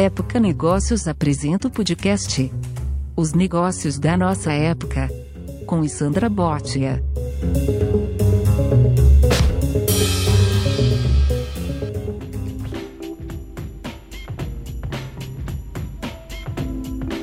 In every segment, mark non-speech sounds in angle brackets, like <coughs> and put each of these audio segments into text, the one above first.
Época Negócios apresenta o podcast Os Negócios da Nossa Época, com Sandra Botia.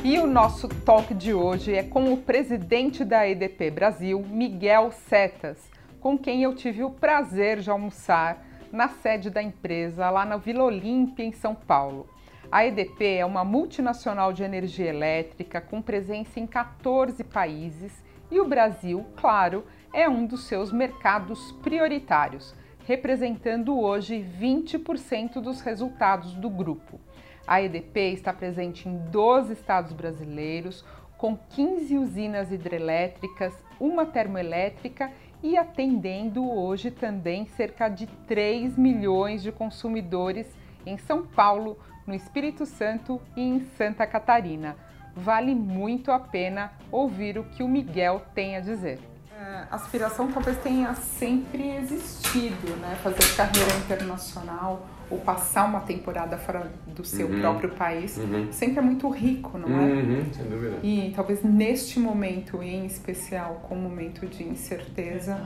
E o nosso talk de hoje é com o presidente da EDP Brasil, Miguel Setas, com quem eu tive o prazer de almoçar na sede da empresa, lá na Vila Olímpia, em São Paulo. A EDP é uma multinacional de energia elétrica com presença em 14 países e o Brasil, claro, é um dos seus mercados prioritários, representando hoje 20% dos resultados do grupo. A EDP está presente em 12 estados brasileiros, com 15 usinas hidrelétricas, uma termoelétrica e atendendo hoje também cerca de 3 milhões de consumidores em São Paulo, no Espírito Santo e em Santa Catarina. Vale muito a pena ouvir o que o Miguel tem a dizer. É, a aspiração talvez tenha sempre existido, né? Fazer carreira internacional ou passar uma temporada fora do seu uhum. próprio país uhum. sempre é muito rico, não é? Uhum, sem dúvida. E talvez neste momento em especial, com o momento de incerteza,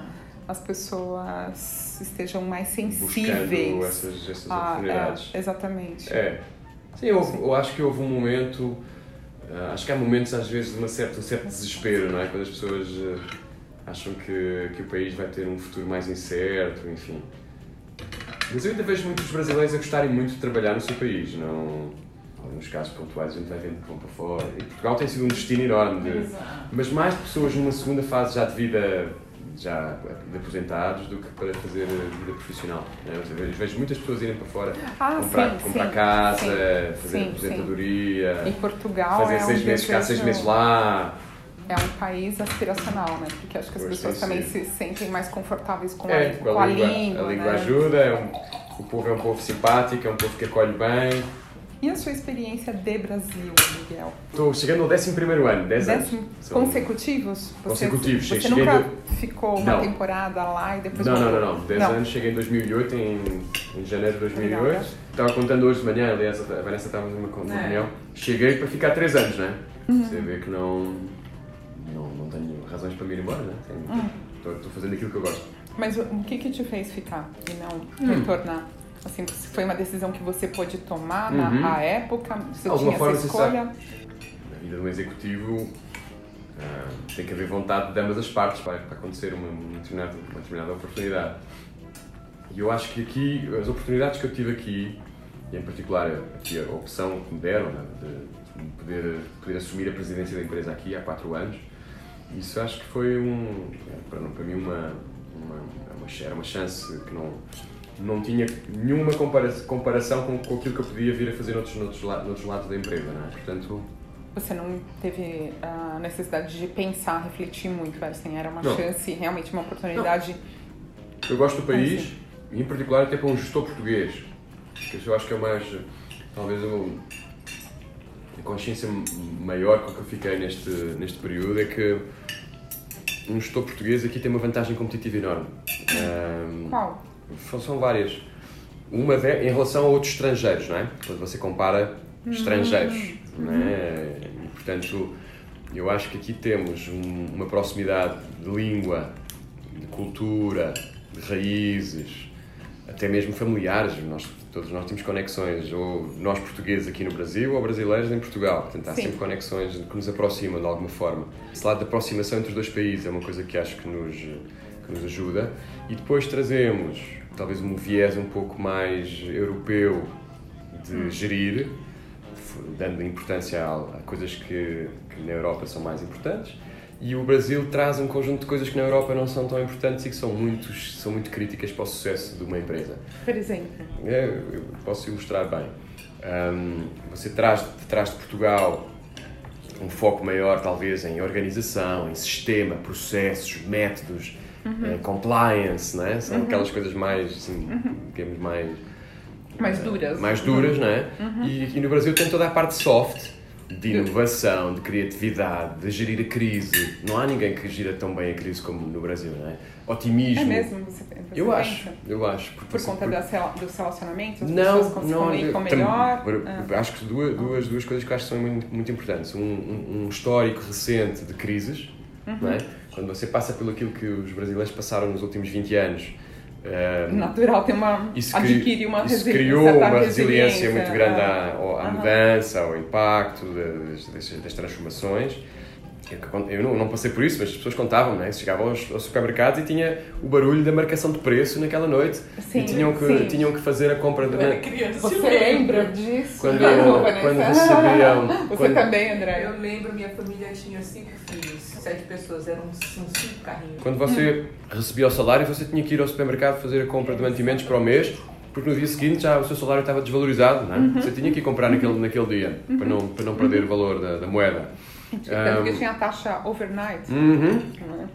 as pessoas estejam mais sensíveis Buscando essas, essas a, oportunidades. É, exatamente. É. Sim, eu, eu acho que houve um momento, uh, acho que há momentos às vezes de uma certa, um certo desespero, não é? Quando as pessoas uh, acham que, que o país vai ter um futuro mais incerto, enfim. Mas eu ainda vejo muitos brasileiros a gostarem muito de trabalhar no seu país, não alguns casos pontuais a gente vai vendo que vão para fora. E Portugal tem sido um destino enorme, de, mas mais de pessoas numa segunda fase já de vida já aposentados do que para fazer vida profissional. Né? Eu vejo muitas pessoas irem para fora ah, comprar, sim, comprar sim, casa, sim, fazer aposentadoria. Em Portugal fazer é seis um meses cá, seis meses lá. É um país aspiracional, né? Porque acho que as pessoas também se sentem mais confortáveis com, É, a, com a, a língua, língua. a língua né? ajuda, é um, o povo é um povo simpático, é um povo que acolhe bem. E a sua experiência de Brasil, Miguel? Estou chegando ao 11 ano, 10 Décimo- anos. Consecutivos? Você, Consecutivos, Você cheguei nunca do- ficou uma Não. temporada lá e depois Não, não, não, não. 10 Não. anos, cheguei em 2008, em, em janeiro de 2008. Legal. Estava contando hoje de manhã, aliás, a Vanessa estava numa É. reunião. Cheguei para ficar 3 anos, né? Uhum. Você vê que não, não, não tenho razões para me ir embora, né? Uhum. Estou estou fazendo aquilo que eu gosto. Mas o, o que que te fez ficar e não Hum. retornar? Assim, se foi uma decisão que você pôde tomar Uhum. na à época? Você De alguma tinha forma, essa escolha? Na vida de um executivo ah, tem que haver vontade de ambas as partes para, para acontecer uma, uma determinada, uma determinada oportunidade. E eu acho que aqui, as oportunidades que eu tive aqui, e em particular aqui a opção que me deram né, de, de poder, poder assumir a presidência da empresa aqui há quatro anos, isso acho que foi um, para, para mim uma, uma, uma, era uma chance que não, não tinha nenhuma compara comparação com, com aquilo que eu podia vir a fazer noutros, noutros, noutros lados da empresa. Não é? Portanto, Você não teve a necessidade de pensar, refletir muito, assim, era uma Não. chance, realmente uma oportunidade. Eu gosto do país, sim. e em particular até para um gestor português, que eu acho que é o mais, talvez, um, a consciência maior com que eu fiquei neste, neste período é que um gestor português aqui tem uma vantagem competitiva enorme. Ahm, Qual? São- várias. Uma em relação a outros estrangeiros, não é? Quando você compara estrangeiros, não é? E, portanto, eu acho que aqui temos um- uma proximidade de língua, de cultura, de raízes, até mesmo familiares. Nós, todos nós temos conexões, ou nós portugueses aqui no Brasil, ou brasileiros em Portugal. Portanto, há Sim. sempre conexões que nos aproximam de alguma forma. Esse lado de aproximação entre os dois países é uma coisa que acho que nos, que nos ajuda. E depois trazemos, talvez, um viés um pouco mais europeu de gerir, f- dando importância a, a coisas que, que na Europa são mais importantes. E o Brasil traz um conjunto de coisas que na Europa não são tão importantes e que são, muitos, são muito críticas para o sucesso de uma empresa. Por exemplo. É, eu posso ilustrar bem. Ahm, você traz, traz de Portugal um foco maior, talvez, em organização, em sistema, processos, métodos, eh, compliance, né? São aquelas coisas mais, assim, digamos, mais... Mais duras. Mais duras, não é? E aqui no Brasil tem toda a parte soft, de inovação, de criatividade, de gerir a crise. Não há ninguém que gira tão bem a crise como no Brasil, não é? Otimismo. É mesmo? Você, você eu pensa? acho, eu acho. Por conta por... dos relacionamentos? As Não, pessoas não. comunicam tam- melhor? Ah. Acho que duas, duas, duas coisas que eu acho que são muito, muito importantes. Um, um, um histórico recente de crises, Uhum. não é? Quando você passa pelo aquilo que os brasileiros passaram nos últimos 20 anos. eh, Natural tem uma... isso, adquire uma isso criou uma resiliência muito grande ah. à, à mudança, ao impacto das, das, das transformações. Eu, eu não, não passei por isso, mas as pessoas contavam, né? Chegavam aos, aos supermercados e tinha o barulho da marcação de preço naquela noite Sim, e tinham que, sim. tinham que fazer a compra era criança, Você lembra disso? Quando, <laughs> Não, quando recebiam. Você quando- também, André? Eu lembro, minha família tinha cinco filhos, sete pessoas, eram cinco carrinhos. Quando você recebia o salário, você tinha que ir ao supermercado fazer a compra de mantimentos para o mês, porque no dia seguinte já o seu salário estava desvalorizado, não é? Uhum. Você tinha que ir comprar naquele, naquele dia, para, não, para não perder o valor da, da moeda. Tanto que Um, tinha a taxa overnight, Uhum. né?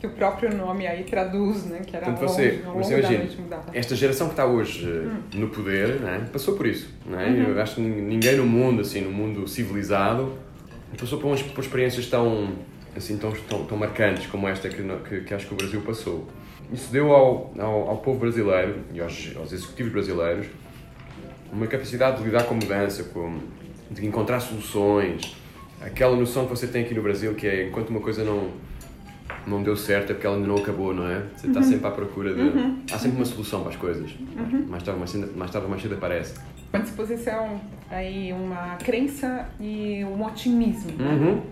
que o próprio nome aí traduz, né? Que era Portanto, longe, você, imagina, esta geração que está hoje eh, no poder, né, passou por isso. Né? Eu acho que ninguém no mundo, assim, no mundo civilizado, passou por, por experiências tão, assim, tão, tão, tão marcantes como esta que, que, que acho que o Brasil passou. Isso deu ao, ao, ao povo brasileiro e aos, aos executivos brasileiros uma capacidade de lidar com a mudança, com, de encontrar soluções. Aquela noção que você tem aqui no Brasil, que é enquanto uma coisa não, não deu certo é porque ela ainda não acabou, não é? Você está sempre à procura de. Há sempre uma solução para as coisas. Mais, tarde, mais, cedo, mais tarde mais cedo aparece. Uma disposição, aí uma crença e um otimismo né?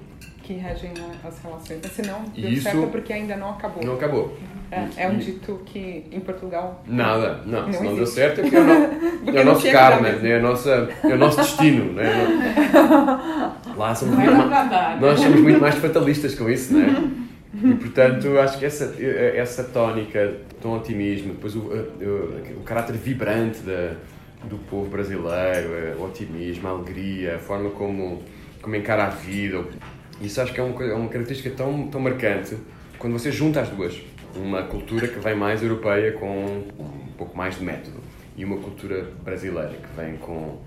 Que regem as relações. Mas se não deu Isso- certo é porque ainda não acabou. Não acabou. É, é um dito que em Portugal Nada, não. Não se não deu existe. certo é porque é o, no- Porque <laughs> é o nosso karma, né? é, a nossa, é o nosso destino. Né? <laughs> Lá somos Não muito mais, nós somos muito mais fatalistas com isso, não é? E portanto, acho que essa, essa tónica, tão otimismo, depois o, o, o caráter vibrante da, do povo brasileiro, o otimismo, a alegria, a forma como, como encara a vida, isso acho que é uma, é uma característica tão, tão marcante quando você junta as duas. Uma cultura que vem mais europeia com um pouco mais de método e uma cultura brasileira que vem com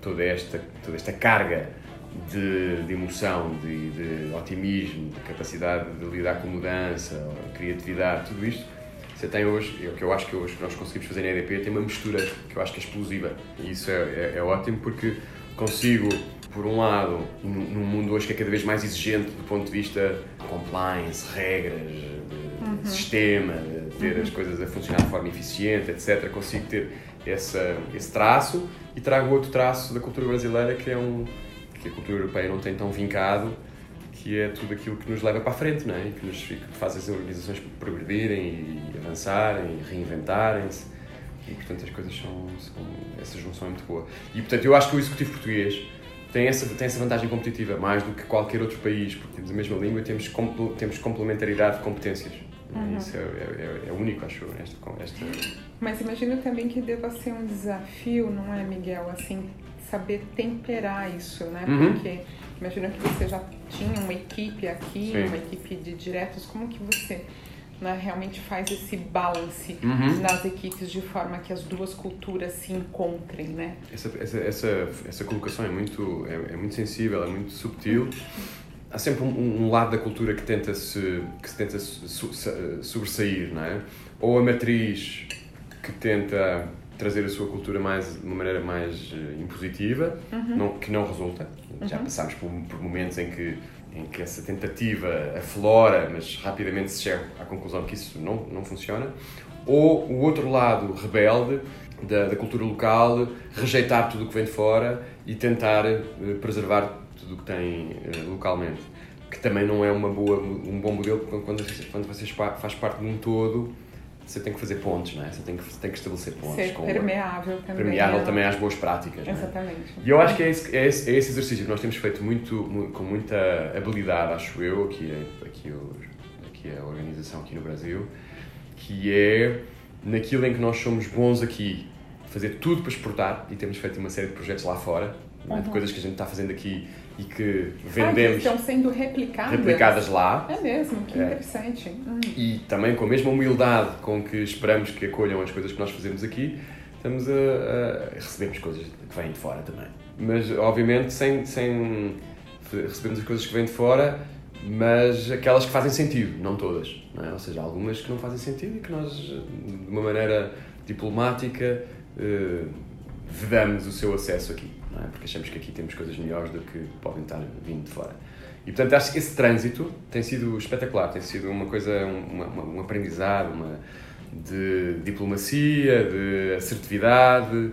toda esta, toda esta carga de, de emoção, de, de otimismo, de capacidade de lidar com mudança, criatividade, tudo isto. Você tem hoje, é o que eu acho que hoje nós conseguimos fazer na EDP, tem uma mistura que eu acho que é explosiva. E isso é, é, é ótimo porque consigo, por um lado, num mundo hoje que é cada vez mais exigente do ponto de vista de compliance, regras, de sistema, de ter as coisas a funcionar de forma eficiente, etc., consigo ter essa, esse traço e trago outro traço da cultura brasileira que é um que a cultura europeia não tem tão vincado, que é tudo aquilo que nos leva para a frente, não é? E que, nos, que faz as organizações progredirem e avançarem e reinventarem-se. E, portanto, as coisas são, são... Essa junção é muito boa. E, portanto, eu acho que o executivo português tem essa, tem essa vantagem competitiva, mais do que qualquer outro país, porque temos a mesma língua e temos, compl- temos complementaridade de competências. é? Isso é, é, é- é único, acho, esta, esta... Mas imagino também que deva ser um desafio, não é, Miguel? Assim, saber temperar isso, né? Uhum. Porque imagino que você já tinha uma equipe aqui, Sim. uma equipe de diretos. Como que você né, realmente faz esse balance Uhum. nas equipes de forma que as duas culturas se encontrem, né? Essa, essa, essa, essa colocação é muito, é, é muito sensível, é muito subtil. Há sempre um, um lado da cultura que tenta se, que se tenta su- su- sobressair, não é? Ou a matriz que tenta trazer a sua cultura mais, de uma maneira mais eh, impositiva, não, que não resulta. Já passámos por, por momentos em que, em que essa tentativa aflora, mas rapidamente se chega à conclusão que isso não, não funciona. Ou o outro lado rebelde da, da cultura local, rejeitar tudo o que vem de fora e tentar eh, preservar tudo o que tem eh, localmente. Que também não é uma boa, um bom modelo, quando, quando você fa- faz parte de um todo, você tem que fazer pontes, não é? Você tem que, tem que estabelecer pontes. Ser permeável também. permeável também às boas práticas. é? Exatamente. E eu acho que é esse, é, esse, é esse exercício que nós temos feito muito, mu- com muita habilidade, acho eu, aqui, é- aqui, aqui é a organização aqui no Brasil, que é naquilo em que nós somos bons aqui, fazer tudo para exportar, e temos feito uma série de projetos lá fora, é? de Uhum. coisas que a gente está fazendo aqui e que Ah, que vendemos estão sendo replicadas. replicadas lá, É mesmo, que É. interessante. Hum. e também com a mesma humildade com que esperamos que acolham as coisas que nós fazemos aqui, estamos a, a recebemos coisas que vêm de fora também. Mas, obviamente, sem, sem recebemos as coisas que vêm de fora, mas aquelas que fazem sentido, não todas. Não é? Ou seja, algumas que não fazem sentido e que nós, de uma maneira diplomática, eh, vedamos o seu acesso aqui. É? Porque achamos que aqui temos coisas melhores do que podem estar vindo de fora. E portanto acho que esse trânsito tem sido espetacular, tem sido uma coisa, uma, uma, um aprendizado uma, de diplomacia, de assertividade,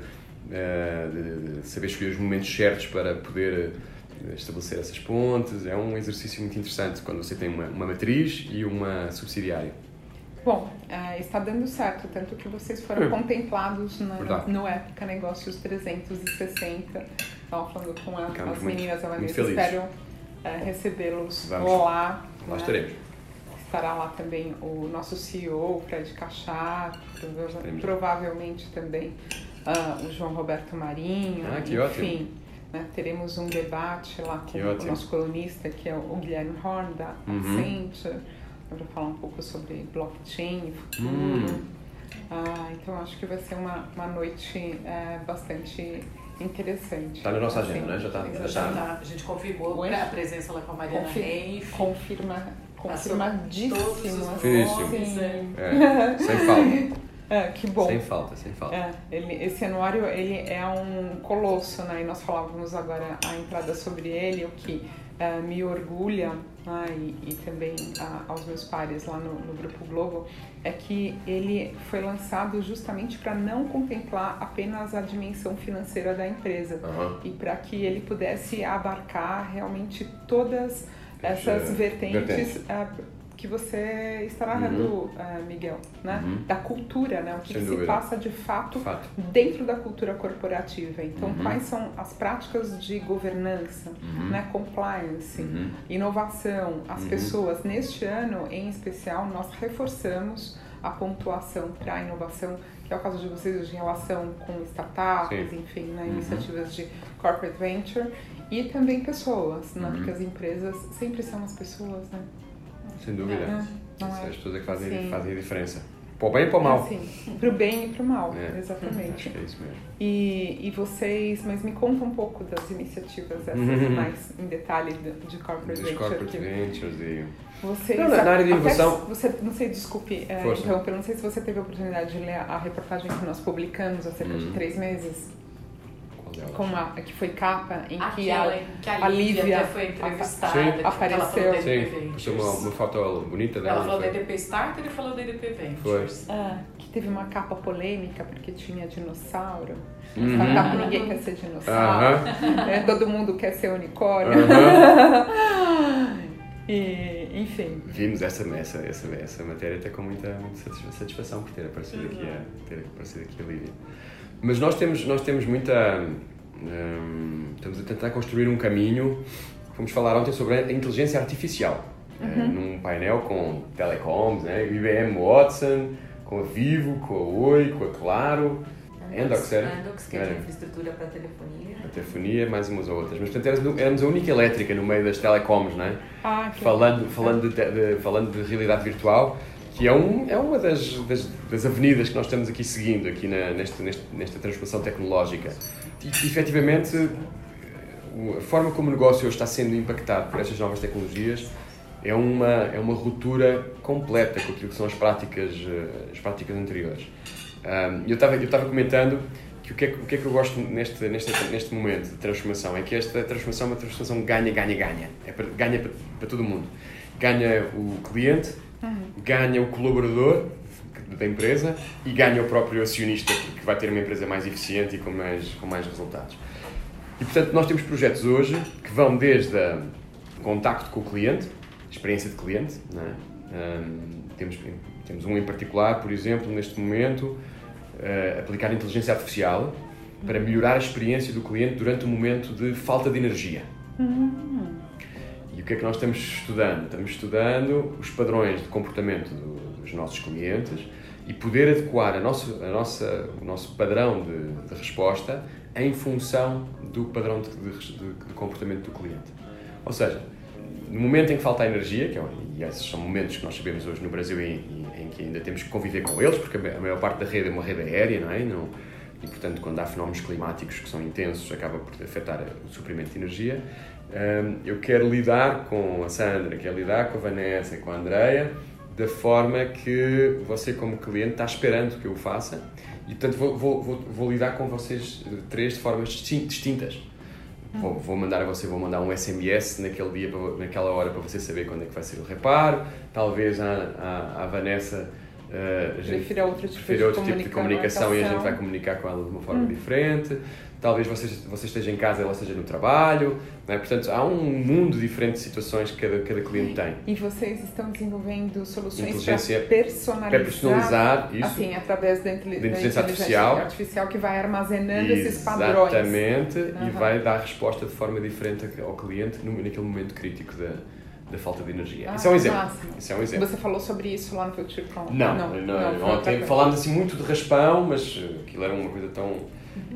eh, de, de saber escolher os momentos certos para poder eh, estabelecer essas pontes. É um exercício muito interessante quando você tem uma, uma matriz e uma subsidiária. Bom, uh, está dando certo, tanto que vocês foram contemplados na, no Época Negócios 360. Estava falando com a, as meninas, a Vanessa, espero uh, recebê-los lá. Nós né? estaremos. Estará lá também o nosso CEO, Fred Cachar, provavelmente também uh, o João Roberto Marinho. Ah, que enfim, ótimo. Né, teremos um debate lá com o nosso colunista, que é o Guilherme Horn, da uhum. Accenture para falar um pouco sobre blockchain, futuro. Hum. Ah, então acho que vai ser uma, uma noite é, bastante interessante. Está na nossa agenda, né? Já está. Já tá. A gente confirmou a presença lá com a Mariana Confir Reis. Confirma, confirmadíssimo. Sim. É, sem falta. <laughs> É, que bom. Sem falta, sem falta. É, ele, esse anuário ele é um colosso, né? E nós falávamos agora a entrada sobre ele, o que uh, me orgulha né, e, e, também uh, aos meus pares lá no, no, Grupo Globo é que ele foi lançado justamente para não contemplar apenas a dimensão financeira da empresa uhum. e para que ele pudesse abarcar realmente todas essas vertentes. vertentes. Uh, que você está narrando, uhum. uh, Miguel, né? Uhum. Da cultura, né? O que, que se passa de fato, fato, dentro da cultura corporativa. Então, uhum. quais são as práticas de governança, uhum. né? Compliance, uhum. inovação, as Uhum. pessoas. Neste ano, em especial, nós reforçamos a pontuação para a inovação, que é o caso de vocês de relação com startups, Sim. enfim, né? Iniciativas de corporate venture e também pessoas, né? Porque as empresas sempre são as pessoas, né? Sem dúvida. É, não é. As pessoas é que fazem, fazem a diferença. Para o bem e para o mal. Sim, para o bem e para o mal, É. exatamente. Acho é isso mesmo. E, e vocês, mas me conta um pouco das iniciativas essas Uhum. mais em detalhe de, corporate Dos venture. corporate ventures e... vocês, Não, na- na área de inovação- Você, não sei, desculpe, é, então, eu não sei se você teve a oportunidade de ler a reportagem que nós publicamos há cerca de Uhum. três meses, Delas? com a, que foi capa, em que Aquela a, que a a Lívia Lívia foi entrevistada. Sim. que ela falou Apareceu. Sim, postou uma, uma foto bonita dela. Ela falou da foi? EDP Starter e falou da EDP Ventures. ah, que teve uma capa polêmica porque tinha dinossauro. Uhum. Startup ninguém quer ser dinossauro. né? <laughs> Todo mundo quer ser unicórnio. Aham. <laughs> e, enfim. Vimos essa, essa, essa, essa matéria até com muita, muita satisfa- satisfação por ter aparecido, aqui a, ter aparecido aqui a Lívia. Mas nós temos, nós temos muita. hum, estamos a tentar construir um caminho. Fomos falar ontem sobre a inteligência artificial. eh, num painel com telecoms, né? IBM Watson, com a Vivo, com a Oi, com a Claro, Endox, era? Endox, que é Era. de infraestrutura para telefonia. a telefonia, mais umas ou outras. Mas portanto éramos, a única elétrica no meio das telecoms, não é? Ah, que falando, falando, de, de- falando de realidade virtual, que é, um, é uma das, das, das avenidas que nós estamos aqui seguindo, aqui na, neste, neste, nesta transformação tecnológica. E, efetivamente, a forma como o negócio hoje está sendo impactado por estas novas tecnologias é uma, é uma ruptura completa com aquilo que são as práticas, eh, as práticas anteriores. Eu estava eu estava comentando que o que, é, o que é que eu gosto neste, neste, neste momento de transformação é que esta transformação é uma transformação ganha, ganha, ganha. É para, ganha para, para todo mundo. Ganha o cliente, ganha o colaborador da empresa e ganha o próprio acionista que vai ter uma empresa mais eficiente e com mais, com mais resultados. E portanto nós temos projetos hoje que vão desde a contacto com o cliente, experiência de cliente, é? Ahm, temos, temos um em particular, por exemplo, neste momento, eh, aplicar inteligência artificial para melhorar a experiência do cliente durante um momento de falta de energia. O que é que nós estamos estudando? Estamos estudando os padrões de comportamento do- dos nossos clientes e poder adequar a nossa, a nossa, o nosso padrão de, de resposta em função do padrão de, de- de- comportamento do cliente. Ou seja, no momento em que falta a energia, que é, e esses são momentos que nós sabemos hoje no Brasil em, em- que ainda temos que conviver com eles, porque a maior parte da rede é uma rede aérea, não é? Não, e, portanto, quando há fenómenos climáticos que são intensos, acaba por afetar o suprimento de energia. Um, eu quero lidar com a Sandra, quero lidar com a Vanessa, com a Andreia, da forma que você, como cliente, está esperando que eu faça. E, portanto, vou, vou, vou, vou lidar com vocês três de formas distintas. Vou, vou, mandar a você, vou mandar um SMS naquele dia, naquela hora, para você saber quando é que vai ser o reparo. Talvez a, a, a Vanessa uh, prefira outro, tipo, prefira outro tipo de comunicação e a gente vai comunicar com ela de uma forma hum. diferente talvez você, você esteja em casa e ela esteja no trabalho, é? portanto há um mundo diferente de situações que cada, cada cliente tem. E vocês estão desenvolvendo soluções para personalizar, para personalizar isso, assim, através da, inteligência, da inteligência artificial, artificial que vai armazenando esses padrões. Exatamente, uhum. e vai dar resposta de forma diferente ao cliente naquele momento crítico da da falta de energia. Ah, isso é um exemplo. Isso é um exemplo. Você falou sobre isso lá no FutureCon? Não, não, não, não ontem falámos assim muito de raspão, mas aquilo era uma coisa tão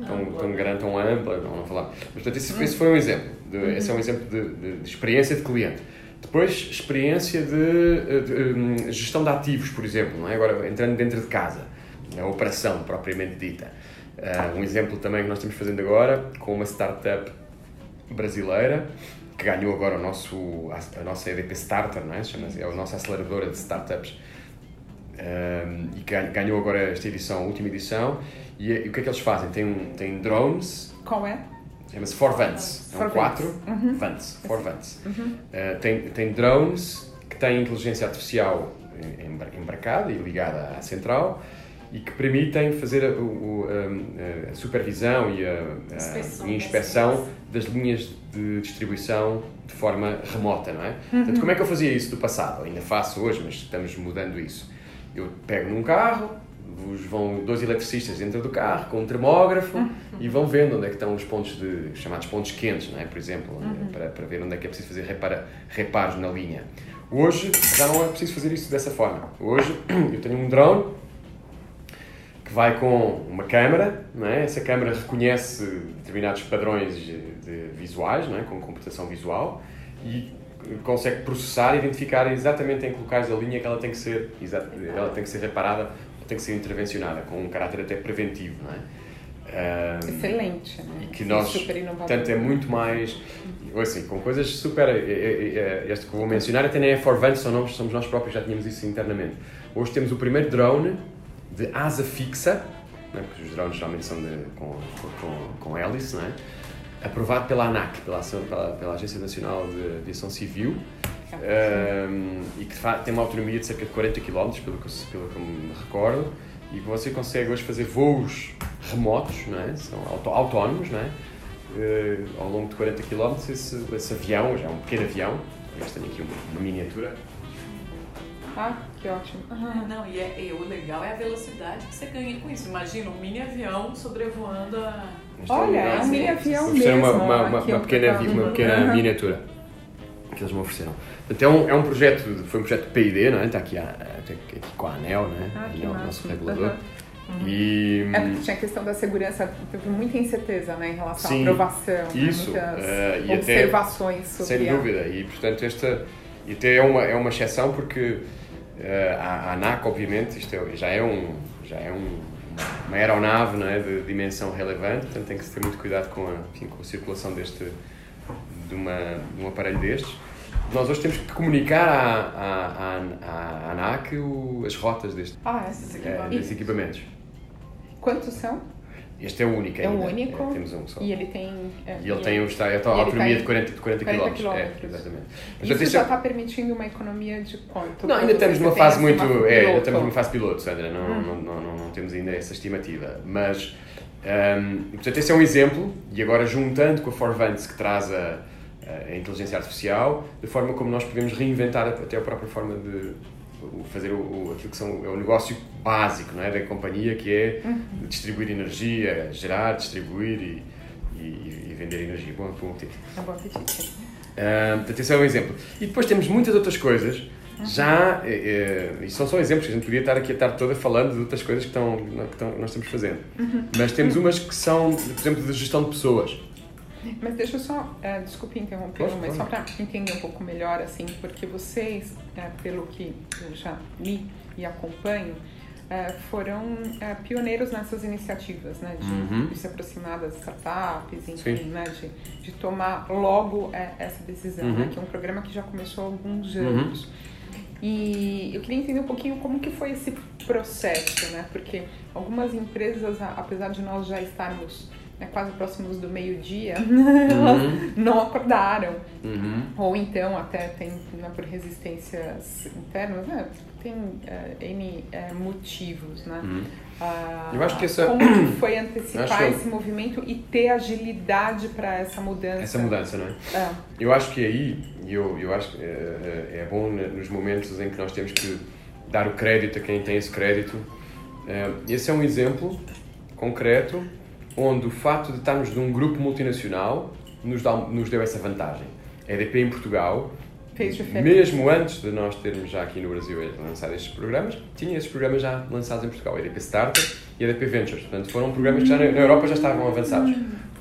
tão, tão grande, tão ampla, não, não falar. Mas, portanto, esse, esse foi um exemplo. De, uhum. esse é um exemplo de, de, de, experiência de cliente. Depois, experiência de, de um, gestão de ativos, por exemplo, não é? agora entrando dentro de casa, a operação propriamente dita. Uh, um exemplo também que nós estamos fazendo agora com uma startup brasileira que ganhou agora o nosso, a, nossa EDP Starter, não é? É a nossa aceleradora de startups um, e ganhou agora esta edição, a última edição. E, e, o que é que eles fazem? Tem, um, tem drones. Qual é? Chama-se Forvans. São quatro uhum. Vans. Forvans. Uhum. Uh, tem, tem drones que têm inteligência artificial embarcada e ligada à central e que permitem fazer a, a, a supervisão e a, a, inspeção das linhas de distribuição de forma remota, não é? Uhum. Portanto, como é que eu fazia isso do passado? Ainda faço hoje, mas estamos mudando isso eu pego num carro, vão dois eletricistas dentro do carro com um termógrafo uhum. e vão vendo onde é que estão os pontos de chamados pontos quentes, não é? por exemplo, uhum. para, para ver onde é que é preciso fazer repara, reparos na linha. Hoje já não é preciso fazer isso dessa forma. Hoje eu tenho um drone que vai com uma câmera, não é? essa câmera reconhece determinados padrões de, de visuais, não é? com computação visual, e consegue processar e identificar exatamente em que locais da linha que ela tem que ser, ela tem que ser reparada tem que ser intervencionada, com um caráter até preventivo, não é? Um, Excelente, né? E que nós, portanto, é muito mais, assim, com coisas super, é, é, é, este que vou mencionar até nem é Forvant, somos, somos nós próprios, já tínhamos isso internamente. Hoje temos o primeiro drone de asa fixa, né? porque os drones geralmente são de, com, com, com hélice, não é? aprovado pela ANAC, pela, pela, pela Agência Nacional de Aviação Civil, um, e que tem uma autonomia de cerca de 40 km, pelo que, pelo que me recordo, e você consegue hoje fazer voos remotos, não é? são auto, autónomos, não é? Uh, ao longo de 40 km, esse, esse avião, já é um pequeno avião, este tenho aqui uma, uma miniatura, ah, que ótimo. Ah, <laughs> não, e, é, e, o legal é a velocidade que você ganha com isso. Imagina um mini avião sobrevoando a Olha, é um mini avião mesmo. Uma, uma, uma, uma pequena, uma pequena uhum. miniatura que eles me ofereceram. Então é um, é um projeto, foi um projeto PID, não é? Está aqui, a, aqui com a ANEL, né? Ah, que ANEL, nosso regulador. Uhum. E... É porque tinha a questão da segurança, teve muita incerteza né, em relação Sim, à aprovação, isso, né, muitas uh, observações até, sobre Sem a... dúvida, e portanto esta e até é uma, é uma exceção porque uh, a, a ANAC, obviamente, isto é, já é um, já é um uma aeronave não é, de dimensão relevante, portanto tem que se ter muito cuidado com a, enfim, com a circulação deste, de, uma, de um aparelho destes. Nós hoje temos que comunicar à, à, à, à ANAC o, as rotas deste, ah, esses equipamentos. É, destes equipamentos. Quantos são? Este é o único é ainda. É o único. É, temos um só. E ele tem. É, e ele tem o, está, a autonomia de 40, de 40, 40 km. É, exatamente. Mas Isso já está permitindo uma economia de quanto? Não, ainda estamos numa fase muito. É, ainda estamos numa fase piloto, Sandra. Não, hum. não, não, não, não, temos ainda essa estimativa. Mas. Um, portanto, esse é um exemplo, e agora juntando com a Forvance que traz a, a inteligência artificial, de forma como nós podemos reinventar até a própria forma de, fazer o, o, aquilo que são, é o negócio básico não é, da companhia, que é uhum. distribuir energia, gerar, distribuir e, e, e vender energia. Bom, bom apetite. É bom apetite. Uh, portanto, esse é um exemplo. E depois temos muitas outras coisas, uhum. já, eh, eh, e são só exemplos, a gente podia estar aqui a tarde toda falando de outras coisas que, estão, que estão, nós estamos fazendo. Uhum. Mas temos umas que são, por exemplo, de gestão de pessoas. Mas deixa eu só, uh, desculpe interromper, mas só para entender um pouco melhor, assim, porque vocês, uh, pelo que eu já li e acompanho, é, foram é, pioneiros nessas iniciativas, né? De, Uhum. de se aproximar das startups, enfim, Sim. né? De, de tomar logo é, essa decisão, Uhum. né? Que é um programa que já começou há alguns Uhum. anos. E eu queria entender um pouquinho como que foi esse processo, né? Porque algumas empresas, apesar de nós já estarmos né, quase próximos do meio-dia, elas <laughs> não acordaram. Uhum. Ou então até tem né, por resistências internas, né? Tem é, N é, motivos, né? Uhum. Ah, Eu acho que essa- Como que foi antecipar <coughs> Acho que- esse movimento e ter agilidade para essa mudança? Essa mudança, não é? É. Eu acho que aí, e eu, eu acho que é, é é bom ne- nos momentos em que nós temos que dar o crédito a quem tem esse crédito. É, Esse é um exemplo concreto onde o facto de estarmos num grupo multinacional nos, dá, nos deu essa vantagem. A EDP em Portugal, mesmo antes de nós termos já aqui no Brasil lançado estes programas, tinha esses programas já lançados em Portugal, a EDP Startup e a EDP Ventures. Portanto, foram programas que já na na Europa já estavam avançados.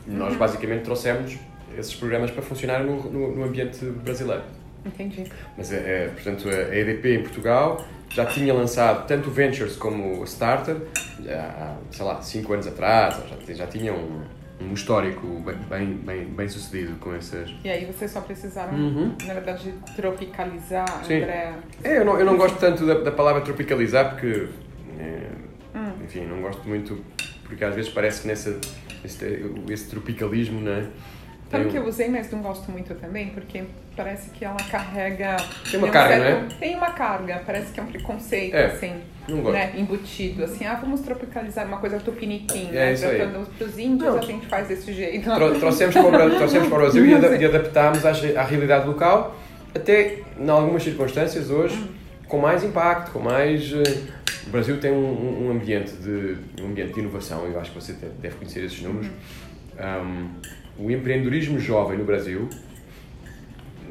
Nós basicamente trouxemos esses programas para funcionar no, no, no ambiente brasileiro. Entendi. Mas, é, é, portanto, a EDP em Portugal já tinha lançado tanto o Ventures como o Starter, já, há, sei lá, 5 anos atrás, já, já tinham um, um histórico bem, bem, bem, bem sucedido com essas... E aí vocês só precisaram, Uhum. na verdade, tropicalizar, Sim. André. É, eu não, eu não gosto tanto da, da palavra tropicalizar porque, é, Hum. enfim, não gosto muito, porque às vezes parece que nessa, esse, esse tropicalismo, né? Sabe tem que eu usei, mas não gosto muito também, porque parece que ela carrega. Tem uma um carga, certo- Tem uma carga, parece que é um preconceito, É, assim, não gosto. né? Embutido, assim, ah, vamos tropicalizar uma coisa tupiniquim, É né? isso aí. Tratando pros índios, Não. a gente faz desse jeito. Tro- trouxemos, para o, trouxemos para o Brasil e, ada- e adaptámos à, à realidade local, até em algumas circunstâncias hoje, com mais impacto, com mais. eh, o Brasil tem um, um- ambiente de um ambiente de inovação, eu acho que você deve conhecer esses números. Um, o empreendedorismo jovem no Brasil,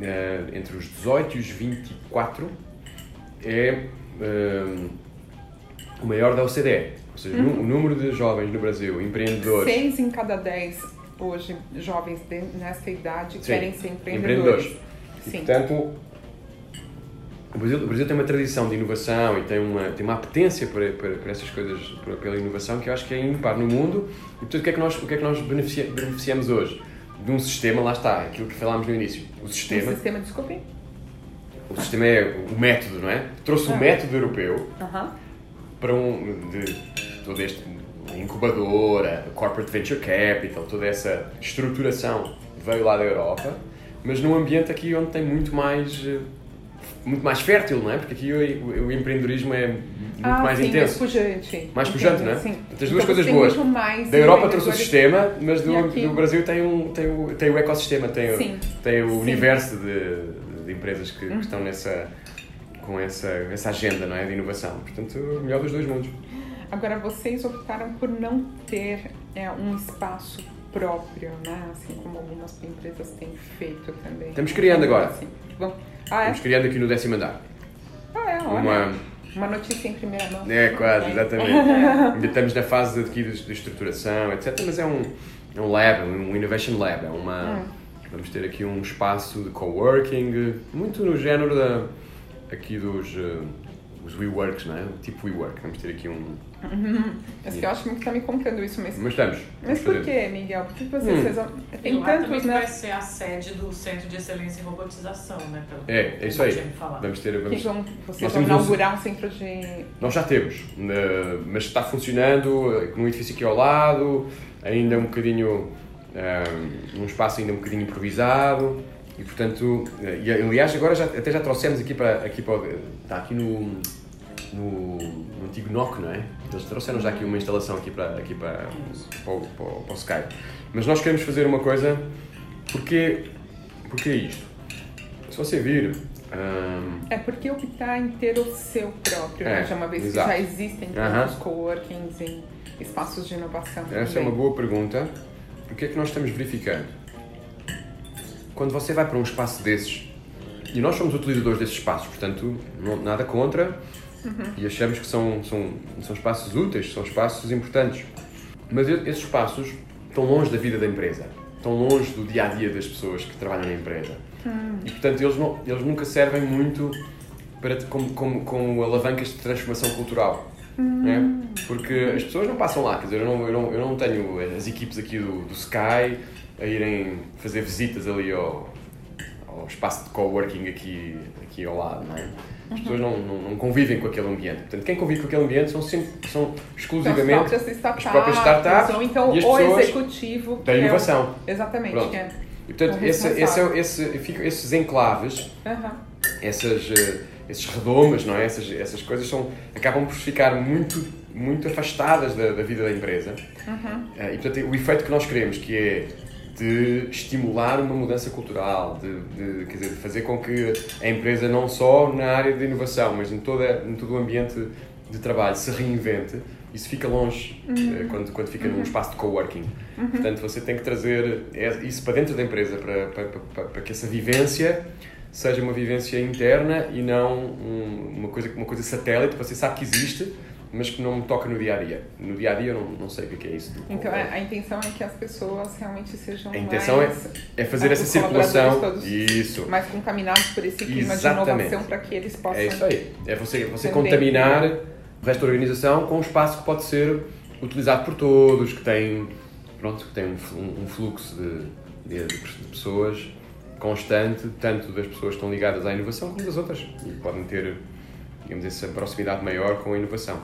eh, entre os 18 e os 24, é um, o maior da OCDE. Ou seja, o nu- o número de jovens no Brasil, empreendedores. Seis em cada dez hoje jovens de, nessa idade Sim, querem ser empreendedores. E, Sim. portanto, o Brasil, o Brasil tem uma tradição de inovação e tem uma, tem uma apetência por, por, por essas coisas, por- pela inovação, que eu acho que é ímpar no mundo. E, portanto, o que é que nós, o que é que nós beneficia- beneficiamos hoje? De um sistema, lá está, aquilo que falámos no início. O sistema, sistema, desculpe. o sistema é o método, não é? Trouxe o Ah. método europeu Aham. para um de todo este incubadora, corporate venture capital, toda essa estruturação veio lá da Europa, mas num ambiente aqui onde tem muito mais eh, muito mais fértil, não é? Porque aqui o, o- empreendedorismo é muito ah, mais sim, intenso. mais pujante. Mais pujante, não é? Sim. Portanto, as duas Então, coisas boas. Da Europa trouxe o sistema, mas do, aqui? do Brasil tem, um, tem, o, tem o ecossistema, tem, o- Sim. tem o Sim. universo de, de empresas que, que Uhum. estão nessa, com essa, essa agenda não é? de inovação. Portanto, o melhor dos dois mundos. Agora, vocês optaram por não ter é, um espaço próprio, né? Assim como algumas empresas têm feito também. Estamos criando agora. Assim. Bom, ah, é? Estamos criando aqui no décimo andar. Ah, é, olha. Uma, Uma notícia em primeira mão. É, quase, É. exatamente. <laughs> Ainda estamos na fase de, aqui de, de estruturação, etc. Mas é um, é um lab, um innovation lab. É uma, Hum. Vamos ter aqui um espaço de coworking, muito no género da, aqui dos uh, os WeWorks, não é? Tipo WeWork. Vamos ter aqui um... <laughs> Mas que ótimo que tá me contando isso, mas. Mas estamos. Mas vamos por fazer. que, Miguel? Por que vocês, Hum. vocês tem lá tantos, né? vai ser a sede do Centro de Excelência em Robotização, né? Pelo É, é isso aí. Vamos ter... Vamos, vão, Nós vocês vão temos um- inaugurar um centro de. Nós já temos, eh, mas está funcionando eh, num edifício aqui ao lado, ainda um bocadinho, eh, num espaço ainda um bocadinho improvisado e portanto, eh, e aliás agora já, até já trouxemos aqui para, aqui para, o- está aqui no, no, no antigo NOC, não é? Eles trouxeram já aqui uma instalação aqui para, aqui para, para, o, para, o- para o Skype. Mas nós queremos fazer uma coisa, porque, porque é isto. Se você vir, ehm, É porque optar em ter o seu próprio, É, né? Já uma vez exato. que já existem tantos coworkings em espaços de inovação. Essa é também. uma boa pergunta. O que é que nós estamos verificando? Quando você vai para um espaço desses, e nós somos utilizadores desses espaços, portanto, não, nada contra, e achamos que são, são, são espaços úteis, são espaços importantes. Mas esses espaços estão longe da vida da empresa, estão longe do dia a dia das pessoas que trabalham na empresa. E, portanto, eles, não, eles nunca servem muito para, como, como, como alavancas de transformação cultural. Né? Porque as pessoas não passam lá, quer dizer, eu não, eu não, eu não tenho as equipes aqui do, do Sky a irem fazer visitas ali ao, ao espaço de coworking aqui, aqui ao lado, não é? As pessoas não, não, não convivem com aquele ambiente. Portanto, quem convive com aquele ambiente são, sempre, são exclusivamente as próprias startups, as próprias startups ou então e o executivo. da é o- inovação. exatamente. Pronto. é- E, portanto, esse, esse, é, esse, esses enclaves Aham. essas, eh, esses redomas, não é? essas, essas coisas são, acabam por ficar muito, muito afastadas da, da vida da empresa. Eh, E, portanto, o efeito que nós queremos, que é de estimular uma mudança cultural, de, de, quer dizer, de fazer com que a empresa, não só na área de inovação, mas em, toda, em todo o ambiente de trabalho, se reinvente, isso fica longe eh, quando, quando fica num espaço de coworking. Portanto, você tem que trazer isso para dentro da empresa, para, para, para, para que essa vivência seja uma vivência interna e não um- uma, coisa, uma coisa satélite. Você sabe que existe, mas que não me toca no dia a dia. No dia a dia eu não, não sei o que é isso. do Então, a, a intenção é que as pessoas realmente sejam A intenção é, é fazer essa circulação. todos Isso. mais contaminados por esse clima Exatamente. de inovação para que eles possam... É isso aí. É você, você contaminar o resto da organização com um espaço que pode ser utilizado por todos, que tem, pronto, que tem um, um fluxo de, de- de pessoas constante, tanto das pessoas que estão ligadas à inovação como das outras. E podem ter, digamos, essa proximidade maior com a inovação.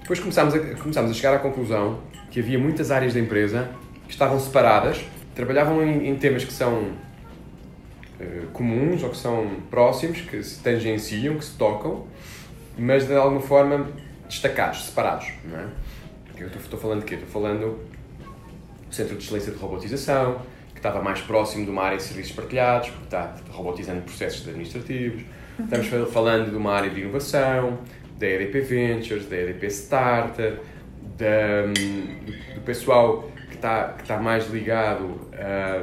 Depois começámos a, começámos a chegar à conclusão que havia muitas áreas da empresa que estavam separadas, trabalhavam em, em temas que são eh, comuns ou que são próximos, que se tangenciam, que se tocam, mas de alguma forma destacados, separados. Não é? Eu estou, estou falando de quê? Estou falando do Centro de Excelência de Robotização, que estava mais próximo de uma área de serviços partilhados, porque está robotizando processos administrativos. Estamos fal- falando de uma área de inovação, da EDP Ventures, da EDP Starter, da, hum, do, do pessoal que está, que está mais ligado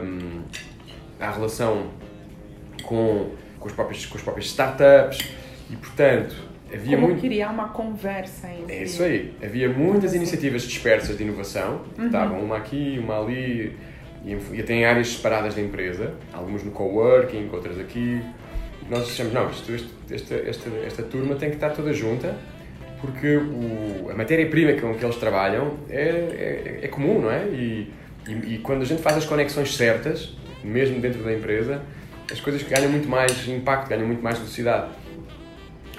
hum, à relação com, com, as próprias, com as próprias startups e, portanto, havia Como muito... criar uma conversa entre... É isso aí. Havia muitas Uhum. iniciativas dispersas de inovação, que estavam uma aqui, uma ali, e, e até em áreas separadas da empresa, algumas no coworking, outras aqui. Nós achamos, não, isto, isto- esta, esta, esta turma tem que estar toda junta, porque o, a matéria-prima com que eles trabalham é, é, é comum, não é? E, e, e quando a gente faz as conexões certas, mesmo dentro da empresa, as coisas ganham muito mais impacto, ganham muito mais velocidade.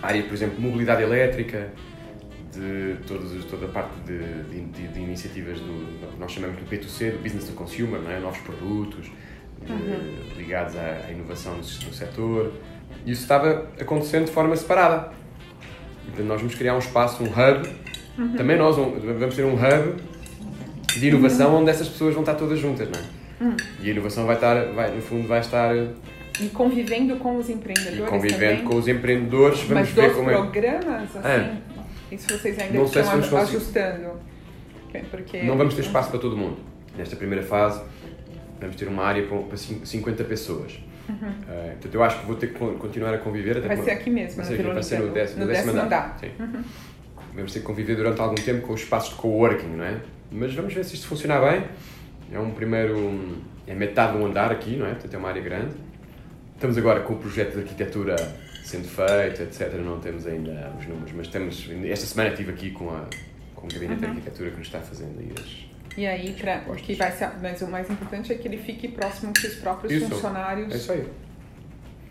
A área, por exemplo, de mobilidade elétrica, de todas, toda a parte de, de, de- iniciativas do, que nós chamamos do B2C, do Business to Consumer, não é? novos produtos de- ligados à, à inovação no, no setor. E isso estava acontecendo de forma separada. Então nós vamos criar um espaço, um hub, também nós vamos ter um hub de inovação onde essas pessoas vão estar todas juntas, não é? E a inovação vai estar, vai, no fundo, vai estar E convivendo com os e empreendedores convivendo também. com os empreendedores. Vamos Mas ver como é. programas, assim, isso vocês ainda Não sei estão se vamos conseguir. ajustando. Porque... Não vamos ter espaço para todo mundo. Nesta primeira fase, vamos ter uma área para para cin- 50 pessoas. Eh, portanto, eu acho que vou ter que con- continuar a conviver. Até Vai ser aqui mesmo, vai ser, aqui, vai ser no décimo, no décimo décimo andar. andar. Sim. Vamos ter que conviver durante algum tempo com os espaços de coworking, não é? Mas vamos ver se isto funcionar bem. É um primeiro. É metade de um andar aqui, não é? Portanto, é uma área grande. Estamos agora com o projeto de arquitetura sendo feito, etc. Não temos ainda os números, mas temos. Esta semana estive aqui com, a, com o gabinete de arquitetura que nos está fazendo aí as, E aí, pra, o que vai ser, mas o mais importante é que ele fique próximo que os próprios Isso. funcionários. É isso aí.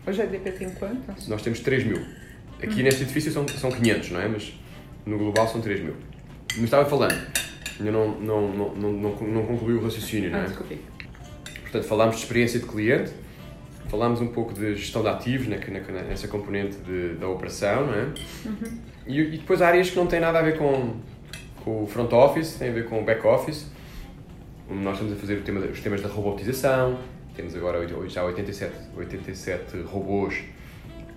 Hoje a EDP tem quantos? Nós temos 3 mil. Aqui neste edifício são, são 500, não é? Mas no global são 3 mil. Como estava falando, ainda não, não, não, não, não, não concluí o raciocínio, não Ah, é? desculpe. Portanto, falámos de experiência de cliente, falámos um pouco de gestão de ativos na, na, nessa componente de, da operação, não é? E, e depois há áreas que não têm nada a ver com, com o front office, têm a ver com o back office. Nós estamos a fazer tema, os temas da robotização, temos agora já 87, 87 robôs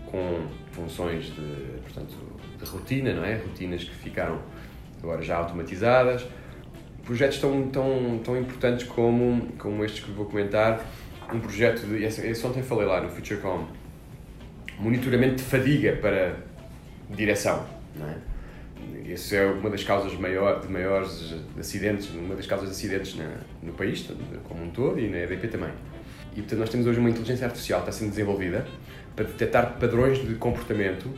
com funções de, portanto, de rotina, não é? Rotinas que ficaram agora já automatizadas. Projetos tão, tão, tão importantes como, como estes que vou comentar. Um projeto, de, esse ontem falei lá no FutureCom, monitoramento de fadiga para direção, não é? Isso é uma das causas maior, de maiores acidentes, uma das causas de acidentes na, no país, como um todo, e na EDP também. E portanto nós temos hoje uma inteligência artificial que está sendo desenvolvida para detectar padrões de comportamento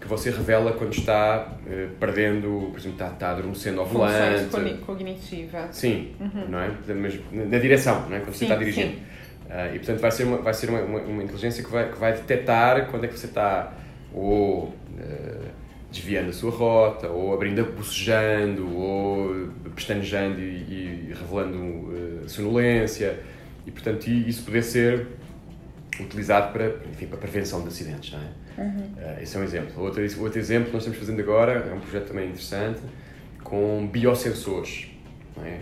que você revela quando está uh, perdendo, por exemplo, está, está adormecendo ao volante. Funções cognitiva. Sim, uhum. não é? Mas na direção, não é? Quando sim, você está dirigindo. Uh, e portanto vai ser, uma, vai ser uma, uma, uma, inteligência que vai, que vai detectar quando é que você está ou uh, desviando a sua rota, ou abrindo, bocejando, ou pestanejando e, e revelando uh, sonolência. E portanto isso poder ser utilizado para, enfim, para prevenção de acidentes, não é? Uhum. Uh, esse é um exemplo. Outro, outro exemplo que nós estamos fazendo agora é um projeto também interessante com biosensores, é?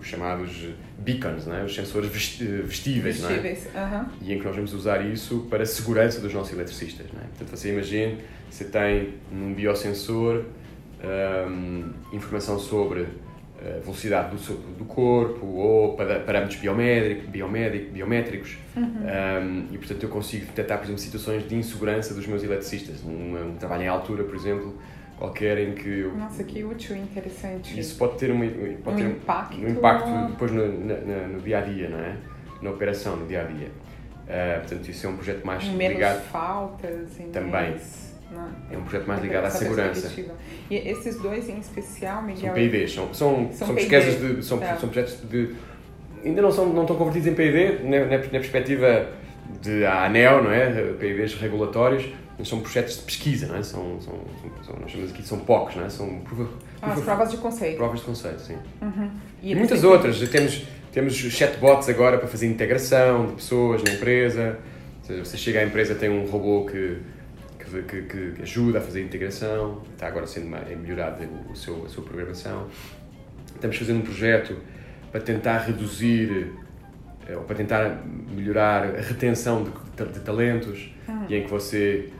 Os chamados beacons, é? os sensores vestíveis, vestíveis. É? Uhum. e em que nós vamos usar isso para a segurança dos nossos eletricistas. É? Portanto, você imagine, você tem num biosensor um, informação sobre a velocidade do, do corpo ou parâmetros biométrico, biométrico, biométricos um, e portanto eu consigo detectar por exemplo situações de insegurança dos meus eletricistas um, um trabalho em altura por exemplo qualquer em que eu... nossa que útil interessante isso pode ter um, pode um ter impacto um impacto depois no, no, no, dia a dia não é na operação no dia a dia uh, portanto isso é um projeto mais menos ligado faltas também mais é um projeto mais ligado à segurança. E esses dois em especial, Miguel? São PIDs, são, são, são, são pesquisas de. São, tá. são projetos de. Ainda não, são, não estão convertidos em PID, na, na, na perspectiva de ANEL, não é? PIDs regulatórios, mas são projetos de pesquisa, não é? São, são, são, nós chamamos aqui são POCs, não é? São prova, ah, as provas de conceito. Provas de conceito, sim. Uhum. E, e muitas outras. Temos, temos chatbots agora para fazer integração de pessoas na empresa. Ou seja, você chega à empresa tem um robô que que, que, que, ajuda a fazer a integração, está agora sendo é melhorada o seu, a sua programação. Estamos fazendo um projeto para tentar reduzir eh, ou para tentar melhorar a retenção de, de talentos ah. e em que você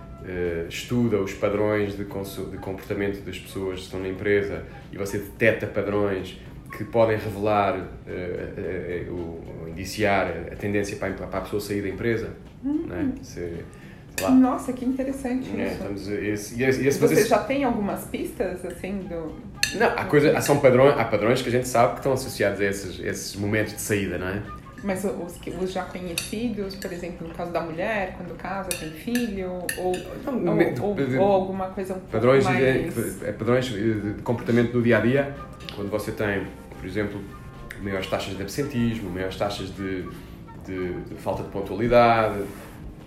estuda os padrões de, de comportamento das pessoas que estão na empresa e você detecta padrões que podem revelar uh, uh, ou indiciar a tendência para, para a pessoa sair da empresa. Uhum. Né? Lá. Nossa, que interessante é, isso. Estamos, esse, esse, esse, Você já tem algumas pistas, assim, do... Não, há, coisa, são padrões, há padrões que a gente sabe que estão associados a esses, esses momentos de saída, não é? Mas os, os já conhecidos, por exemplo, no caso da mulher, quando casa, tem filho, ou, não, ou, ou, ou, alguma coisa um padrões pouco mais... De, padrões de comportamento no dia a dia, quando você tem, por exemplo, maiores taxas de absentismo, maiores taxas de, de, de falta de pontualidade,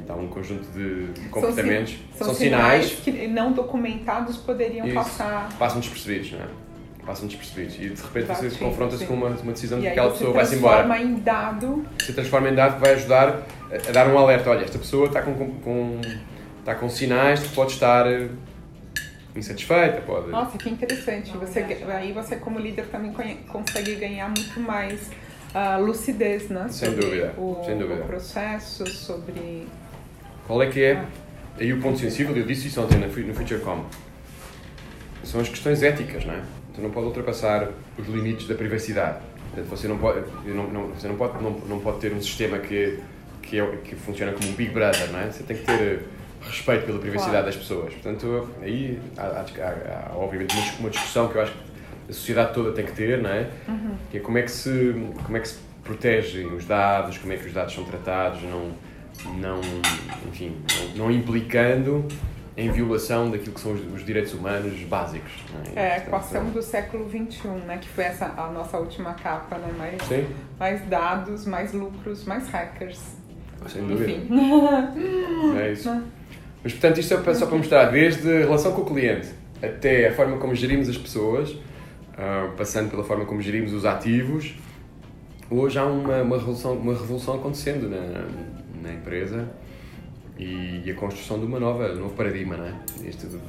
Há um conjunto de comportamentos. São, são, são sinais, sinais, que não documentados poderiam passar. Passam despercebidos, não é? Passam despercebidos. E de repente você confronta-se com uma, uma decisão de que aquela pessoa vai-se embora. Se transforma em dado. Se transforma em dado que vai ajudar a, a dar um alerta. Olha, esta pessoa está com, com, está com sinais de que pode estar eh, insatisfeita, pode. Nossa, que interessante. Você, aí você como líder também consegue ganhar muito mais uh, lucidez, né? Sem dúvida. O, sem dúvida. O processo, sobre qual é que é aí o ponto sensível? Eu disse isso ontem no FutureCom. São as questões éticas, não é? Você não pode ultrapassar os limites da privacidade. Você não pode, não, não, você não pode, não, não pode ter um sistema que, que, é, que funciona como um Big Brother, não é? Você tem que ter respeito pela privacidade claro. das pessoas. Portanto, aí há, há, há, obviamente uma discussão que eu acho que a sociedade toda tem que ter, não é? Uhum. Que é como é que se como é que se protegem os dados, como é que os dados são tratados, não não, enfim, não, não implicando em violação daquilo que são os, os direitos humanos básicos. É, é a equação do século XXI, né? que foi essa a nossa última capa, né? mais, Sim. mais dados, mais lucros, mais hackers. Sem dúvida. Enfim. <laughs> É isso. Mas portanto isto é só para mostrar, desde a relação com o cliente até a forma como gerimos as pessoas, uh, passando pela forma como gerimos os ativos, hoje há uma, uma, revolução, uma revolução acontecendo na, na empresa e, e, a construção de uma nova, um novo paradigma, não é? Isto,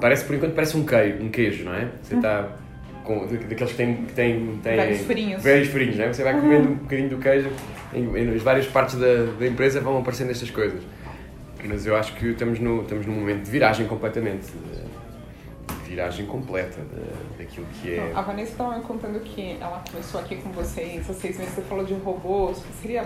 parece, por enquanto, parece um queijo, um queijo não é? Você está com, daqueles que têm, que têm, têm vários. Vários furinhos, não é? Você vai comendo um bocadinho do queijo, em, em, várias partes da, da empresa vão aparecendo estas coisas. Mas eu acho que estamos, no, estamos num momento de viragem completamente. De, viragem completa daquilo que é. A Vanessa estava me contando que ela começou aqui com vocês há seis meses, você falou de robôs, seria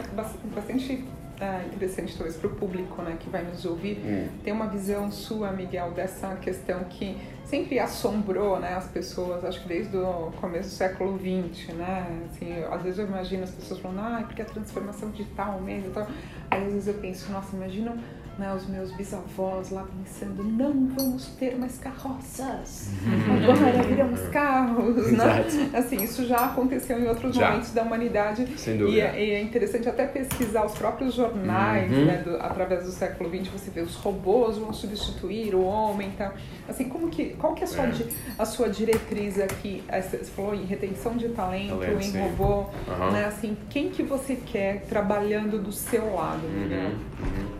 bastante é interessante talvez para o público né, que vai nos ouvir hum. ter uma visão sua, Miguel, dessa questão que sempre assombrou né, as pessoas, acho que desde o começo do século XX, né? Assim, às vezes eu imagino as pessoas falando, ah, porque a transformação digital mesmo e tal. Aí às vezes eu penso, nossa, imagina né, os meus bisavós lá pensando, não vamos ter mais carroças, agora viramos carros, né? Assim, isso já aconteceu em outros Já. momentos da humanidade Sem e dúvida. é, e é interessante até pesquisar os próprios jornais, Uhum. né, do- através do século XX, você vê os robôs vão substituir o homem, tá? Assim, como que, qual que é a sua, É. a sua diretriz aqui? Você falou em retenção de talento, Talento, em robô, Aham. né? Assim, quem que você quer trabalhando do seu lado, Miguel? Uhum, uhum.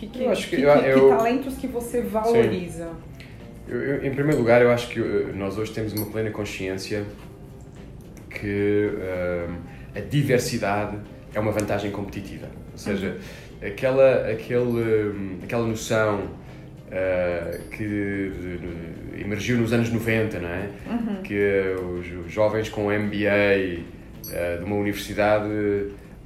Que, que, Eu acho que que- eu- que eu- talentos que você valoriza? Eu- em primeiro lugar, eu acho que uh, nós hoje temos uma plena consciência que uh, a diversidade é uma vantagem competitiva. Ou seja, aquela, aquele, um, aquela noção uh, que emergiu nos anos 90, não é? Que os, os jovens com MBA uh, de uma universidade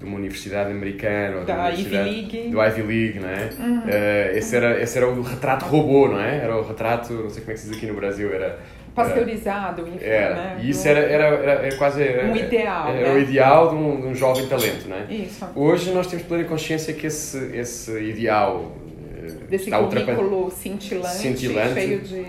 de uma universidade americana ou Da Ivy League. do Ivy League, não é? Eh, esse, era, esse era o retrato robô, não é? Era o retrato, não sei como é que se diz aqui no Brasil, era... Pasteurizado, enfim, Era, né? e isso era, era, era, era quase... Era, Um ideal, Era né? o ideal de um, de um jovem talento, não é? Isso. Hoje nós temos plena consciência que esse, esse ideal eh, Desse está, currículo cintilante, Cintilante. cheio de...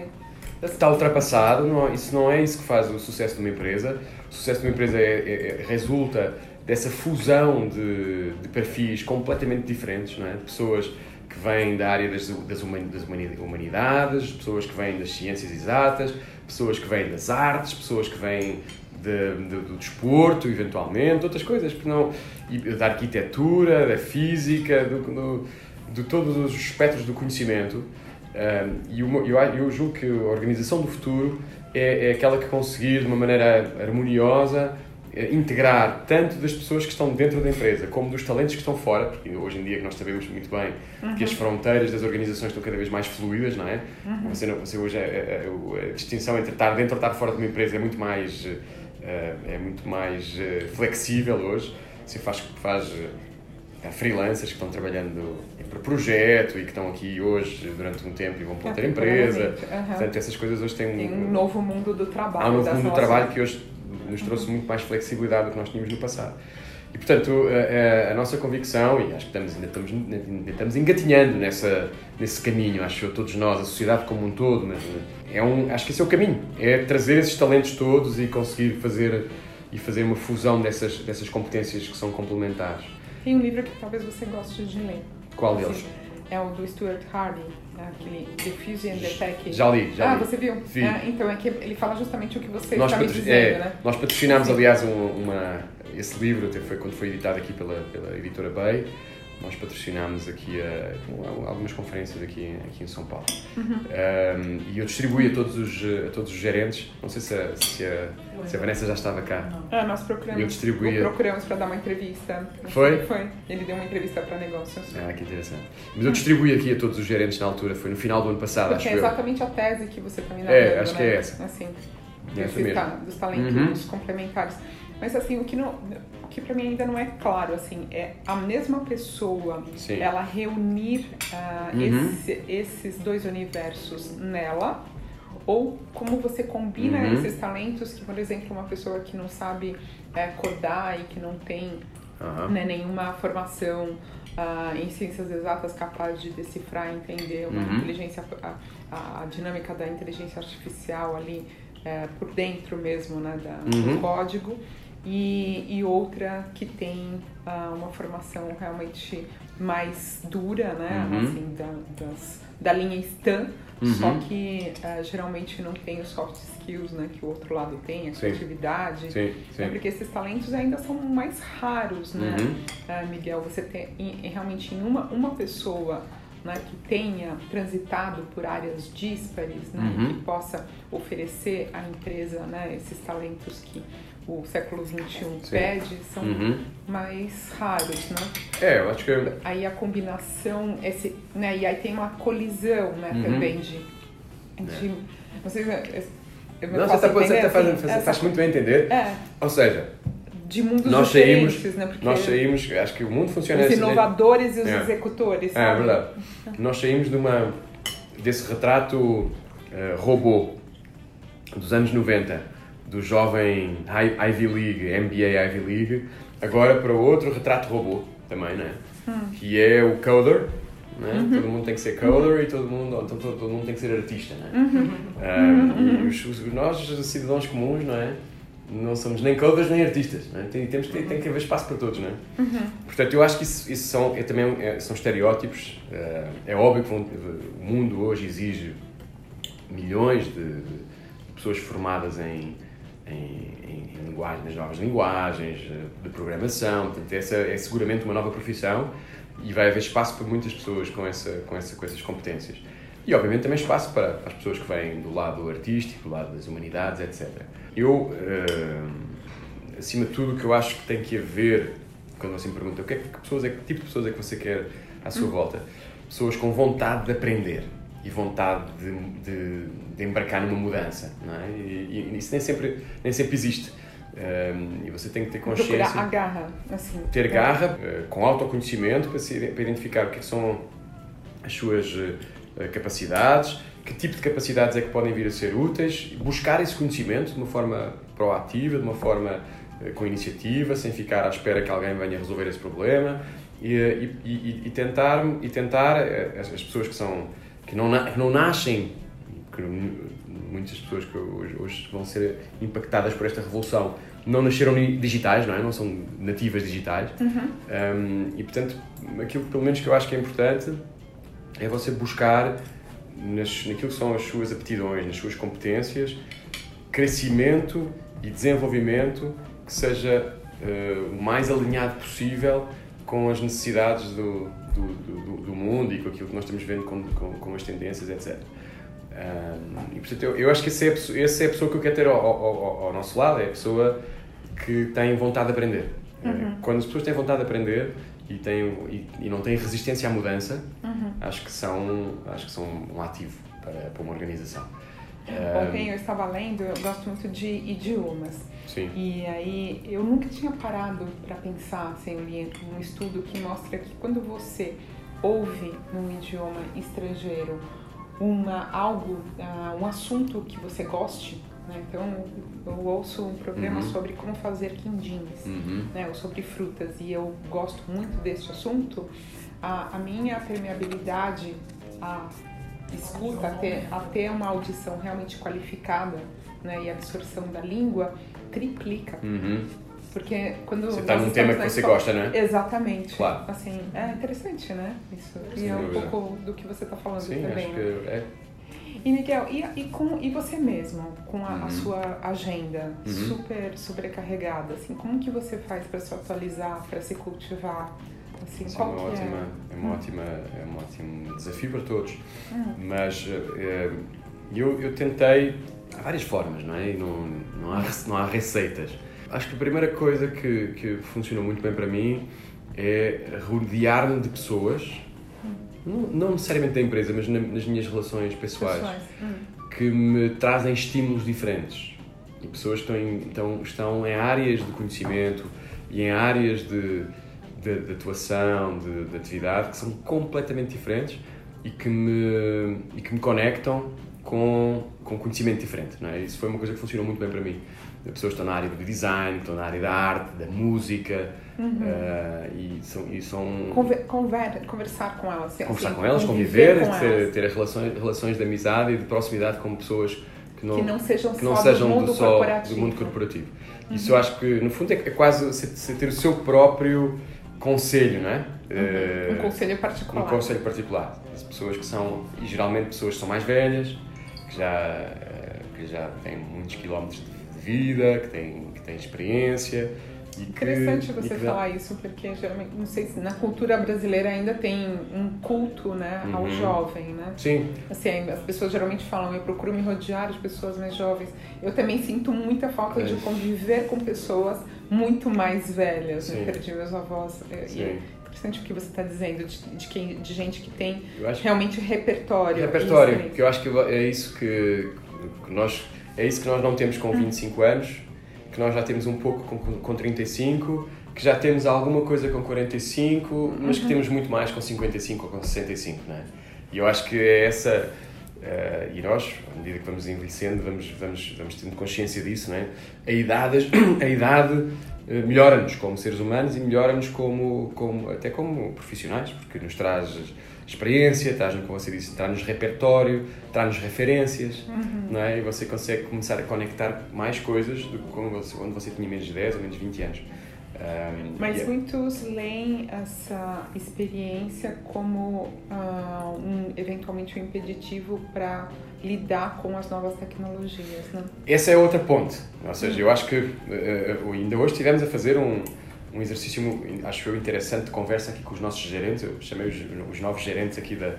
está ultrapassado, não, isso não é isso que faz o sucesso de uma empresa. O sucesso de uma empresa é- é- é- resulta dessa fusão de, de perfis completamente diferentes, não é? De pessoas que vêm da área das, das, humani- das humani- humanidades, pessoas que vêm das ciências exatas, pessoas que vêm das artes, pessoas que vêm de- de- do desporto, eventualmente, outras coisas, não, da arquitetura, da física, do, do- de todos os espectros do conhecimento. Um, e meu- eu, eu julgo que a organização do futuro é, é aquela que conseguir, de uma maneira harmoniosa, integrar tanto das pessoas que estão dentro da empresa como dos talentos que estão fora, porque hoje em dia nós sabemos muito bem que as fronteiras das organizações estão cada vez mais fluídas, não é? Você, não- você hoje, é- é- a, distinção entre estar dentro ou estar fora de uma empresa é muito mais, eh, é muito mais eh, flexível hoje. Você faz, faz eh, Há freelancers que estão trabalhando para projeto e que estão aqui hoje durante um tempo e vão para outra empresa. Aham. Portanto, essas coisas hoje têm Tem um novo mundo do trabalho. há um novo mundo do trabalho que hoje nos trouxe muito mais flexibilidade do que nós tínhamos no passado. E, portanto, a, a- a nossa convicção, e acho que estamos, ainda, estamos, ainda estamos engatinhando nessa, nesse caminho, acho eu, todos nós, a sociedade como um todo, mas é um, acho que esse é o caminho, é trazer esses talentos todos e conseguir fazer, e fazer uma fusão dessas, dessas competências que são complementares. Tem um livro que talvez você goste de ler. Qual deles? É o do Stuart Hardy, aquele The Fuse and the Tech. Já li, já ah, li. você viu? Vi. Ah, então, é que ele fala justamente o que você Nós, me patro- dizendo, é, né? nós patrocinámos, aliás, um- uma, esse livro, até foi quando foi editado aqui pela, pela editora Bay. Nós patrocinámos aqui a, algumas conferências aqui, aqui em São Paulo. Uhum. Um, e eu distribuí a todos os, a todos os gerentes. Não sei se a, se a, se a Vanessa já estava cá. Ah, nós procuramos. Eu o procuramos para dar uma entrevista. Foi? Foi. Ele deu uma entrevista para negócios. Ah, que interessante. Mas eu distribuí aqui a todos os gerentes na altura, foi no final do ano passado, Porque é acho eu. exatamente a tese que você está me É, acho que né? é essa. Assim, É essa mesmo. ta- dos talentos Uhum. complementares. Mas assim, o que, não, que para mim ainda não é claro, assim, é a mesma pessoa, Sim. ela reunir ah, Uhum. esse- esses dois universos nela, ou como você combina Uhum. esses talentos que, por exemplo, uma pessoa que não sabe eh, codar e que não tem Aham. né, nenhuma formação ah, em ciências exatas capaz de decifrar e entender uma Uhum. inteligência, a, a dinâmica da inteligência artificial ali eh, por dentro mesmo né, da, Uhum. do código. E, e outra que tem ah, uma formação realmente mais dura, né? Uhum. Assim, da, das, da linha STAM, Uhum. só que ah, geralmente não tem os soft skills né, que o outro lado tem, a criatividade. Sim, É sim. porque esses talentos ainda são mais raros, né, Uhum. Ah, Miguel? Você tem em- em- realmente em uma, uma pessoa né, que tenha transitado por áreas díspares, né, Uhum. que possa oferecer à empresa né, esses talentos que o século XXI Sim. pede, são Uhum. mais raros, né? É, eu acho que. Aí a combinação, esse, né, e aí tem uma colisão, né, Uhum. também de, de não sei se eu- eu me Não, você faço está você entender, tá fazendo, assim, você essa faz muito bem entender. É, Ou seja, de mundos nós diferentes, saímos, né? Porque nós saímos, acho que o mundo funciona os assim, né? inovadores e os É. executores, É, sabe? verdade. Nós saímos de uma, desse retrato eh, robô dos anos 90, do jovem Ivy League, MBA Ivy League, agora para outro retrato robô também, né? Que é o coder, né? Uhum. todo mundo tem que ser coder e todo mundo, então, todo, todo mundo tem que ser artista. Né? Uhum. e os, os, nós, cidadãos comuns, não é? não somos nem coders nem artistas, não é? tem, temos, tem, tem que haver espaço para todos. Não é? Uhum. Portanto, eu acho que isso, isso são, é, também, é, são estereótipos. Uh, é óbvio que o mundo hoje exige milhões de, de pessoas formadas em, em, em, linguagem, nas novas linguagens, eh, de programação. Portanto, essa é seguramente uma nova profissão e vai haver espaço para muitas pessoas com, essa, com, essa, com essas competências. E, obviamente, também espaço para, as pessoas que vêm do lado artístico, do lado das humanidades, etc. Eu, uh, acima de tudo, o que eu acho que tem que haver, quando você me pergunta o que, é, que, pessoas é, que tipo de pessoas é que você quer à sua volta, pessoas com vontade de aprender e vontade de, de, de embarcar numa mudança, não é? E, e, isso nem sempre, nem sempre existe. Um, e você tem que ter consciência. Procurar a garra, assim. Ter garra, uh, com autoconhecimento, para, se, para identificar o que, é são as suas uh, capacidades, que tipo de capacidades é que podem vir a ser úteis, buscar esse conhecimento de uma forma proativa, de uma forma com iniciativa, sem ficar à espera que alguém venha resolver esse problema e, e, e tentar, e tentar as pessoas que são que não, que não nascem, que muitas pessoas que hoje, hoje, vão ser impactadas por esta revolução não nasceram digitais, não é? Não são nativas digitais. Uhum. Um, e, portanto, aquilo pelo menos que eu acho que é importante é você buscar nas, naquilo que são as suas aptidões, nas suas competências, crescimento e desenvolvimento que seja uh, o mais alinhado possível com as necessidades do, do, do, do, mundo e com aquilo que nós estamos vendo com, com, com as tendências, etc. Um, e portanto, eu, eu acho que essa é, pessoa, essa é a pessoa que eu quero ter ao, ao, ao, nosso lado, é a pessoa que tem vontade de aprender. É, uhum. Quando as pessoas têm vontade de aprender e, têm, e, e não têm resistência à mudança, uhum. acho, que são, acho que são um ativo para, para uma organização. Ontem eu estava lendo, eu gosto muito de idiomas. Sim. E aí eu nunca tinha parado para pensar, assim, eu li um estudo que mostra que quando você ouve num idioma estrangeiro uma algo, uh, um assunto que você goste, né? Então eu ouço um programa uhum. sobre como fazer quindins, uhum. né? Ou sobre frutas e eu gosto muito desse assunto. A, a minha permeabilidade a escuta, a ter, a ter uma audição realmente qualificada né, e absorção da língua, triplica. Uhum. Porque quando você está num tema que você escola, gosta, né? Exatamente. Claro. Assim, é interessante, né? Isso. Sem e é um pouco do que você está falando Sim, também. Acho né? que é. E Miguel, e, e, com, e você mesmo, com a, uhum. a sua agenda uhum. super sobrecarregada, assim, como que você faz para se atualizar, para se cultivar? Assim, Sim, é uma ótima, é? é uma ótima, é um ótimo desafio para todos. Hum. Mas é, eu, eu tentei, há várias formas, não é? Não, não, há, não há receitas. Acho que a primeira coisa que, que funcionou muito bem para mim é rodear-me de pessoas, hum. não, não, necessariamente da empresa, mas na, nas minhas relações pessoais, pessoais. Hum. que me trazem estímulos diferentes. E pessoas que estão em, estão, estão em áreas de conhecimento e em áreas de de, de atuação, de, de, atividade, que são completamente diferentes e que me, e que me conectam com, com conhecimento diferente. Não é? Isso foi uma coisa que funcionou muito bem para mim. As pessoas estão na área do design, estão na área da arte, da música, uhum. uh, e são. E são... Conver, conver, conversar com elas. Conversar assim, com elas, conviver, com ter, elas. ter relações, relações de amizade e de proximidade com pessoas que não, que não sejam, que não só, sejam do, mundo do, só do mundo corporativo. Uhum. Isso eu acho que, no fundo, é, é quase ter o seu próprio conselho, não é? Uhum. Um conselho particular. Um conselho particular. As pessoas que são, e geralmente pessoas que são mais velhas, que já, eh, que já têm muitos quilómetros de vida, que têm, que têm experiência. Interessante que, você que falar isso, porque geralmente, não sei se na cultura brasileira ainda tem um culto né, ao uhum. jovem, né? Sim. Assim, as pessoas geralmente falam, eu procuro me rodear de pessoas mais jovens. Eu também sinto muita falta é. de conviver com pessoas muito mais velhas. Né? Perdi meus avós. É, Sim. E é interessante o que você está dizendo, de, de, quem, de gente que tem realmente repertório. Repertório, porque eu acho que é isso que, que nós. É isso que nós não temos com 25 hum. anos, que nós já temos um pouco com, com 35, que já temos alguma coisa com 45, mas uhum. que temos muito mais com 55 ou com 65, não é? E eu acho que é essa Uh, e nós, à medida que vamos envelhecendo, vamos, vamos, vamos tendo consciência disso, não é? A idade, <clears throat> a idade eh, melhora-nos como seres humanos e melhora-nos como, como, até como profissionais, porque nos traz experiência, traz-nos, como você disse, traz-nos repertório, traz-nos referências, uhum. não é? E você consegue começar a conectar mais coisas do que quando você, quando você tinha menos de 10 ou menos de 20 anos. Um, Mas yeah. muitos leem essa experiência como uh, um, eventualmente um impeditivo para lidar com as novas tecnologias, né? Essa é outra ponte. Ou seja, eu acho que uh, ainda hoje estivemos a fazer um, um exercício, acho eu, interessante de conversa aqui com os nossos gerentes. Eu chamei os, os novos gerentes aqui da,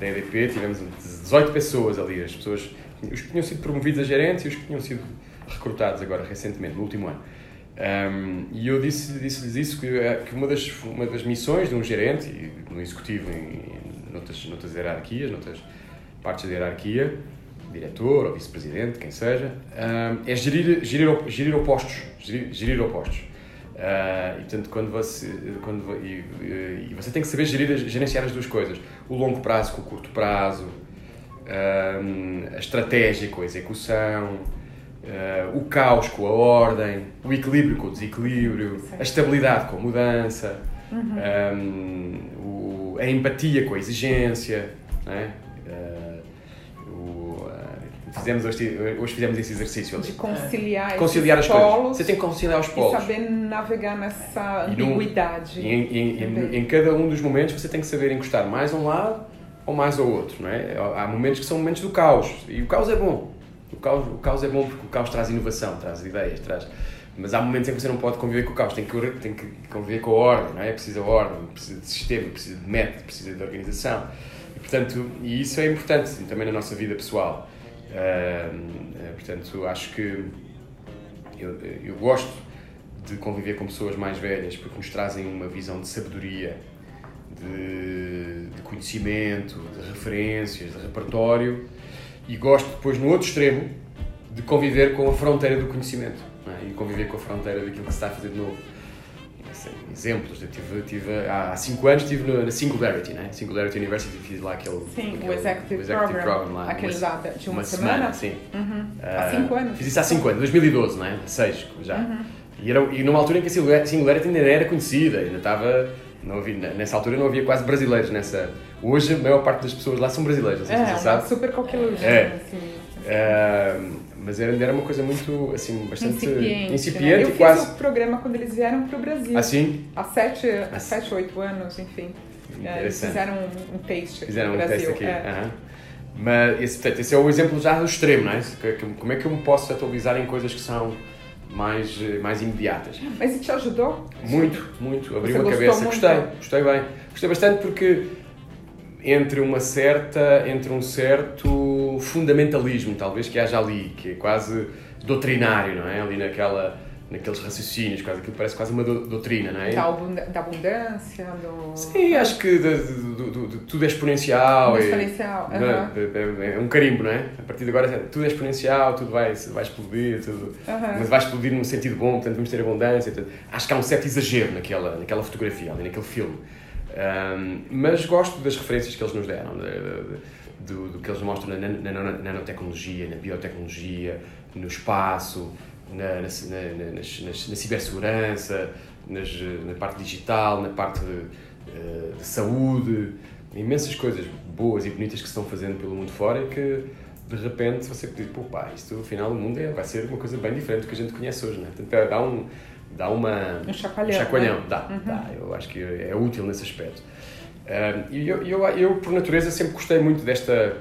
da EDP, tivemos 18 pessoas ali, as pessoas, os que tinham sido promovidos a gerentes e os que tinham sido recrutados agora recentemente, no último ano. Um, e eu disse-lhes disse isso, que, eh, que uma, das, uma das missões de um gerente, e no executivo, em, em noutras, noutras hierarquias, noutras partes da hierarquia, diretor ou vice-presidente, quem seja, um, é gerir, gerir, gerir opostos. Gerir, gerir opostos. Uh, e portanto, quando você, quando, e, e, você tem que saber gerir, gerenciar as duas coisas: o longo prazo com o curto prazo, um, a estratégia com a execução, uh, o caos com a ordem, o equilíbrio com o desequilíbrio, a estabilidade com a mudança, uhum. um, o, a empatia com a exigência. Uh, uh, fizemos hoje, hoje fizemos esse exercício de conciliar, conciliar as polos coisas. Você tem que conciliar os polos. E saber navegar nessa ambiguidade. E, em, em, em, em, cada um dos momentos você tem que saber encostar mais a um lado ou mais ao outro. Não é? Há momentos que são momentos do caos. E o caos é bom. O caos, o caos é bom porque o caos traz inovação, traz ideias, traz... Mas há momentos em que você não pode conviver com o caos, tem que, tem que conviver com a ordem, não é? Precisa de ordem, precisa de sistema, precisa de método, precisa de organização. E, portanto, e isso é importante também na nossa vida pessoal. Uh, portanto, acho que eu, eu gosto de conviver com pessoas mais velhas porque nos trazem uma visão de sabedoria, de, de conhecimento, de referências, de repertório e gosto depois, no outro extremo, de conviver com a fronteira do conhecimento é? e conviver com a fronteira daquilo que se está a fazer de novo. Assim, exemplos, eu tive, tive, há 5 anos estive na Singularity, né? Singularity University, fiz lá aquele, sim, aquele, o Executive, o executive Program, program lá, aquele uma, lá de uma, uma semana. semana sim. Uhum. Uh, há 5 anos. Fiz isso há 5 anos, 2012, né? 6 já. Uhum. E, era, e numa altura em que a Singularity ainda era conhecida, ainda estava não havia, nessa altura não havia quase brasileiros nessa. Hoje a maior parte das pessoas lá são brasileiras, não sei é, se você sabe. super qualquer é. assim. Uh, mas era, era uma coisa muito, assim, bastante incipiente. incipiente né? Eu quase... fiz o programa quando eles vieram para o Brasil. Assim? Há sete, há sete, oito anos, enfim. É, eles fizeram um, um taste Fizeram um Brasil. teste aqui. É. Uhum. Mas esse, portanto, esse é o exemplo já do extremo, não é? Como é que eu me posso atualizar em coisas que são mais, mais imediatas. Mas isso te ajudou? Muito, muito. Abriu a cabeça. Muito? Gostei, gostei bem. Gostei bastante porque entre uma certa, entre um certo fundamentalismo, talvez que haja ali, que é quase doutrinário, não é? Ali naquela naqueles raciocínios, quase aquilo parece quase uma doutrina, não é? Da, abundância, do... Sim, acho que de, de, de, tudo é exponencial. É exponencial, é, é, é, um carimbo, não é? A partir de agora tudo é exponencial, tudo vai, vai explodir, tudo, mas vai explodir num sentido bom, portanto vamos ter abundância. Portanto, acho que há um certo exagero naquela, naquela fotografia, ali, naquele filme. Um, mas gosto das referências que eles nos deram, do, do, que eles mostram na, na, na nanotecnologia, na biotecnologia, no espaço, na, na, na, na cibersegurança, nas, na parte digital, na parte de, eh, de, saúde, imensas coisas boas e bonitas que se estão fazendo pelo mundo fora e que de repente você diz, pô pá, isto afinal o mundo é, vai ser uma coisa bem diferente do que a gente conhece hoje, né? Portanto, dá um, dá uma... Um chacoalhão. Um chacoalhão, né? dá, uhum. dá, eu acho que é útil nesse aspecto. e eu, eu, eu, por natureza, sempre gostei muito desta,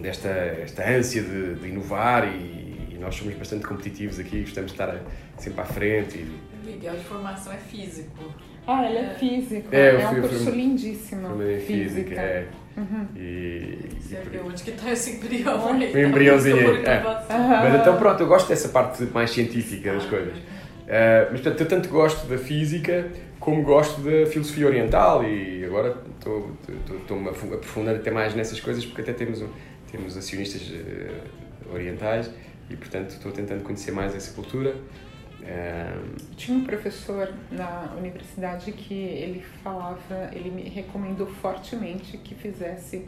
desta esta ânsia de, de inovar e, e nós somos bastante competitivos aqui, gostamos de estar sempre à frente. E... O Miguel de formação é físico. Ah, ele é, físico. É, é um curso lindíssimo. Formei física, é. Uhum. E, Você e, onde que está esse embrião aí? O embriãozinho aí. É. Uhum. Mas então pronto, eu gosto dessa parte mais científica das coisas. Uh, mas portanto, eu tanto gosto da física como gosto da filosofia oriental e agora estou-me aprofundando até mais nessas coisas porque até temos, temos acionistas uh, orientais e portanto estou tentando conhecer mais essa cultura. Tinha um professor na universidade que ele falava, ele me recomendou fortemente que fizesse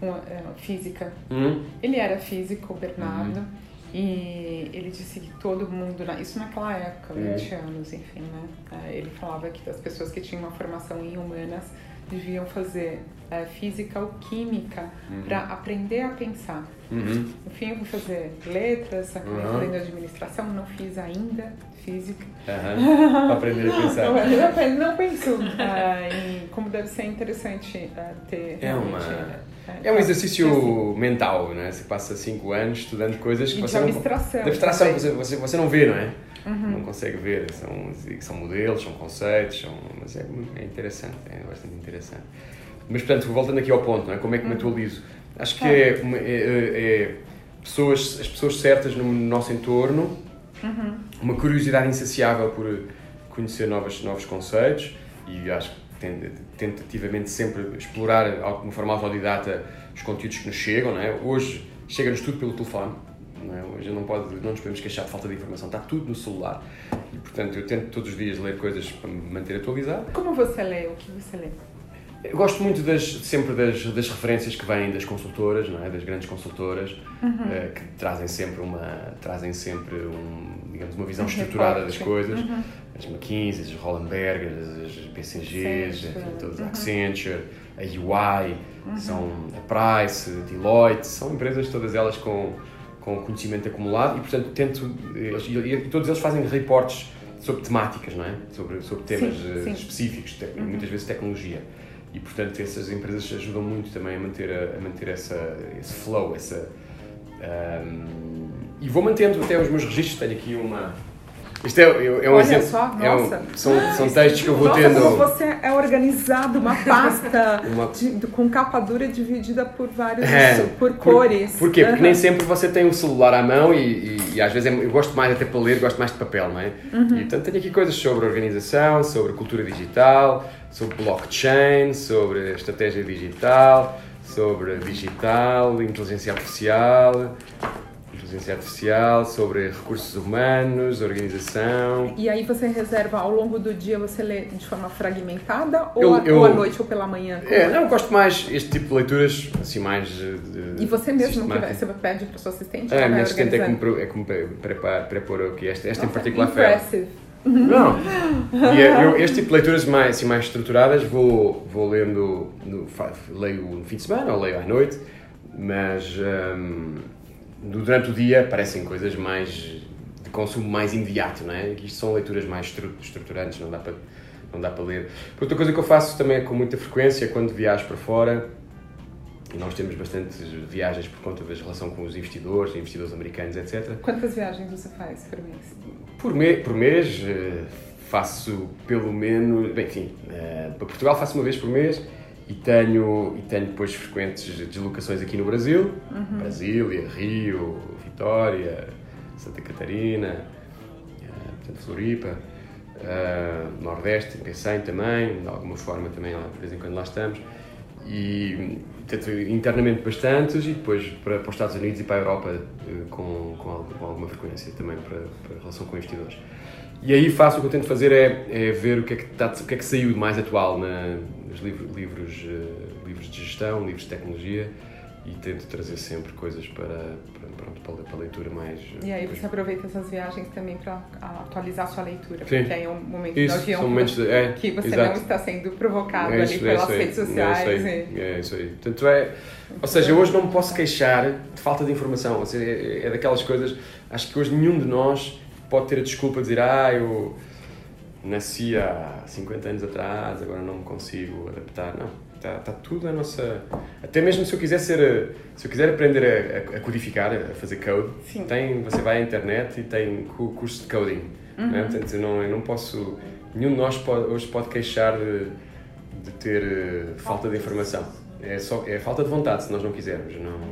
uma, uh, física. Uhum. Ele era físico, Bernardo, uhum. E ele disse que todo mundo, isso naquela época, 20 uhum. anos, enfim, né? É, ele falava que as pessoas que tinham uma formação em humanas deviam fazer é, física ou química uhum. para aprender a pensar. Uhum. No fim, eu vou fazer letras, acabei uhum. administração, não fiz ainda física. Uhum. aprender a <laughs> pensar. não, não penso é, em como deve ser interessante é, ter. É uma. É, é um exercício mental, né? Você passa cinco anos estudando coisas que e você de abstração, não. De abstração, você, você, você não vê, não é? Uhum. Não consegue ver. São, são modelos, são conceitos, são, mas é, é interessante, é bastante interessante. Mas, portanto, voltando aqui ao ponto, não é? como é que me uhum. atualizo? Acho que é, é, é, é, pessoas, as pessoas certas no nosso entorno, uhum. uma curiosidade insaciável por conhecer novos, novos conceitos e acho que tentativamente sempre explorar de uma forma autodidata os conteúdos que nos chegam. Não é? Hoje chega-nos tudo pelo telefone. Não é? Hoje não, pode, não nos podemos queixar de falta de informação, está tudo no celular. E, portanto, eu tento todos os dias ler coisas para me manter atualizado. Como você lê? O que você lê? Eu gosto muito das, sempre das, das referências que vêm das consultoras, não é? das grandes consultoras, uhum. uh, que trazem sempre uma trazem sempre um, digamos uma visão um estruturada das coisas. Uhum. As McKinsey, as Roland Berger, as BCGs, enfim, todas, uhum. Accenture, a UI, uhum. são a Price, a Deloitte, são empresas todas elas com com conhecimento acumulado e portanto tento e, e todos eles fazem reportes sobre temáticas, não é? Sobre sobre temas sim, eh, sim. específicos, te, uhum. muitas vezes tecnologia e portanto essas empresas ajudam muito também a manter a, a manter essa esse flow essa um, e vou mantendo até os meus registros tenho aqui uma isto é, é, é um Olha exemplo. Só, é um, são, são textos que eu vou nossa, tendo. Como você é organizado, uma <laughs> pasta uma... De, com capa dura dividida por vários. É, por, por cores. Por, quê? Porque nem sempre você tem o um celular à mão e, e, e, às vezes é, eu gosto mais até para ler, gosto mais de papel, não é? Uhum. E portanto tenho aqui coisas sobre organização, sobre cultura digital, sobre blockchain, sobre estratégia digital, sobre digital, inteligência artificial inteligência artificial, sobre recursos humanos, organização. E aí você reserva ao longo do dia, você lê de forma fragmentada ou, eu, a, eu, ou à noite ou pela manhã? É, é, não, eu gosto mais este tipo de leituras, assim, mais. De, e você mesmo que vai, você pede para o seu assistente? É, a minha assistente é como, é como prepara, aqui, esta, esta Nossa, em particular impressive. Não. E é, eu, este tipo de leituras mais, assim, mais estruturadas vou, vou lendo, no, leio no fim de semana ou leio à noite, mas. Um, durante o dia aparecem coisas mais de consumo mais imediato, não é? Isto são leituras mais estruturantes, não dá para não dá para ler. Outra coisa que eu faço também com muita frequência quando viajo para fora, e nós temos bastantes viagens por conta da relação com os investidores, investidores americanos, etc. Quantas viagens você faz por mês? Por, me, por mês eh, faço pelo menos, bem, enfim, eh, para Portugal faço uma vez por mês e tenho, e tenho depois frequentes deslocações aqui no Brasil, uhum. Brasília, Rio, Vitória, Santa Catarina, uh, portanto Floripa, uh, Nordeste, Pecém também, de alguma forma também lá, de vez em quando lá estamos. E portanto, internamente bastantes e depois para, para os Estados Unidos e para a Europa uh, com, com, com, alguma frequência também para, para relação com investidores. E aí faço o que eu tento fazer é, é ver o que é que, está, o que é que saiu de mais atual na, nos livros, livros, uh, livros de gestão, livros de tecnologia e tento trazer sempre coisas para, para, pronto, para, para a leitura mais. E aí você aproveita essas viagens também para atualizar a sua leitura, Sim. porque aí é um momento isso, são momentos de, é, que você exato. não está sendo provocado é isso, ali pelas é redes sociais. É isso aí. E... É isso aí. Portanto, é, ou seja, hoje não me posso queixar de falta de informação. Ou seja, é, é daquelas coisas. Acho que hoje nenhum de nós pode ter a desculpa de dizer, ah, eu nasci há 50 anos atrás, agora não me consigo adaptar. Não, está, está tudo a nossa. Até mesmo se eu quiser ser, se eu quiser aprender a, a codificar, a fazer code, Sim. tem, você vai à internet e tem curso de coding. Uhum. Né? Portanto, eu não, eu não posso. Nenhum de nós pode, hoje pode queixar de, de ter uh, falta de informação. É, só, é falta de vontade se nós não quisermos. Não...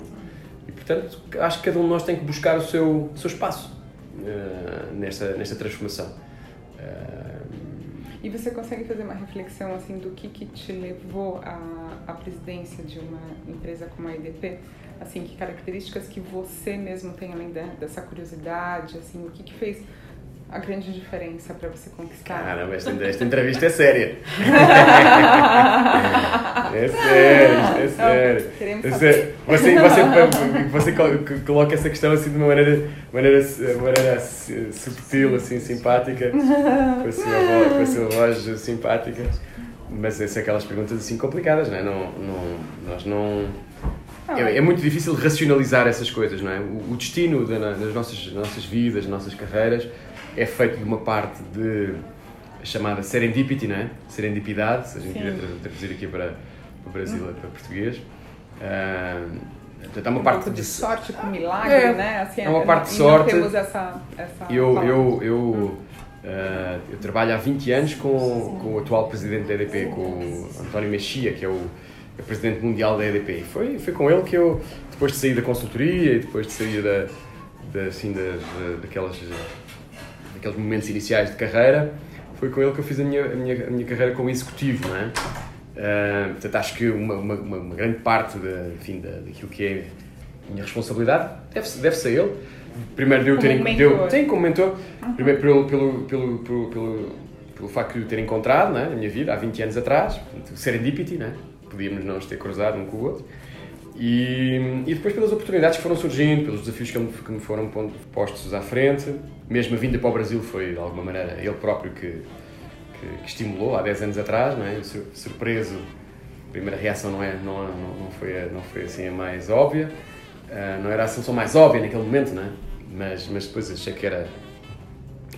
E portanto, acho que cada um de nós tem que buscar o seu, o seu espaço uh, nesta, nesta transformação. Uh, e você consegue fazer uma reflexão assim do que, que te levou à, à presidência de uma empresa como a EDP? Assim, que características que você mesmo tem além dessa curiosidade? Assim, o que, que fez a grande diferença para você conquistar? Caramba, esta, esta entrevista é séria. <laughs> é sério, é sério. É sério. Você, você, você colo- coloca essa questão assim de uma maneira, maneira, maneira su- subtil, assim, simpática, com a sua voz, com a sua voz simpática. Mas essas são aquelas perguntas assim complicadas, não é? Não, não, nós não. É, é muito difícil racionalizar essas coisas, não é? O, o destino da- das nossas, nossas vidas, das nossas carreiras, é feito de uma parte de chamada serendipity, não é? Serendipidade, se a gente Sim. quiser tra- traduzir aqui para, para o Brasil, para português. Ah, portanto, há uma um parte de sorte com milagre, É, né? Assim, é uma parte de sorte. temos essa, essa Eu, palavra. eu, eu, ah, eu trabalho há 20 anos com, com o atual presidente da EDP, com o António Mexia, que é o, é o presidente mundial da EDP. E Foi, foi com ele que eu, depois de sair da consultoria e depois de sair da, da, assim, das, daquelas, daqueles momentos iniciais de carreira, foi com ele que eu fiz a minha, a minha, a minha carreira como executivo, não é? Ah, portanto, acho que uma, uma, uma- grande parte da, enfim, da, daquilo que é a minha responsabilidade deve-se deve a ele. Primeiro de eu Como ter, um de eu- mentor. sim, como mentor. Primeiro pelo, pelo, pelo, pelo, pelo, pelo facto de o ter encontrado é? na minha vida, há 20 anos atrás, portanto, serendipity, é? podíamos não nos ter cruzado um com o outro. E, e depois pelas oportunidades que foram surgindo, pelos desafios que me, que me foram postos à frente. Mesmo a vinda para o Brasil foi, de alguma maneira, ele próprio que, que, que estimulou há 10 anos atrás, não é? Sur- surpreso, a primeira reação não, é, não, não, não, foi, a- não foi assim a mais óbvia, Ah, não era a solução mais óbvia naquele momento, não é? Mas, mas depois achei que era,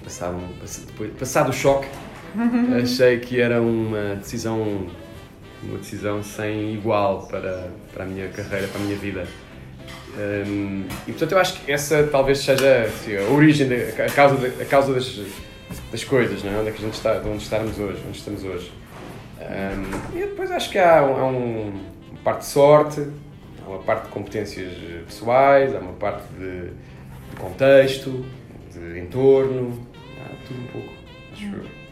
passado, um- pass- depois- passado o choque, <laughs> achei que era uma decisão, uma decisão sem igual para, para a minha carreira, para a minha vida. Hum, e portanto eu acho que essa talvez seja assim, a origem, da- a causa, da- a causa das, das coisas, não é? onde é que a gente está, onde estarmos hoje, onde estamos hoje. Hum, e depois acho que há, um- há um- uma parte de sorte, há uma parte de competências pessoais, há uma parte de, de contexto, de entorno, há tudo um pouco, acho eu.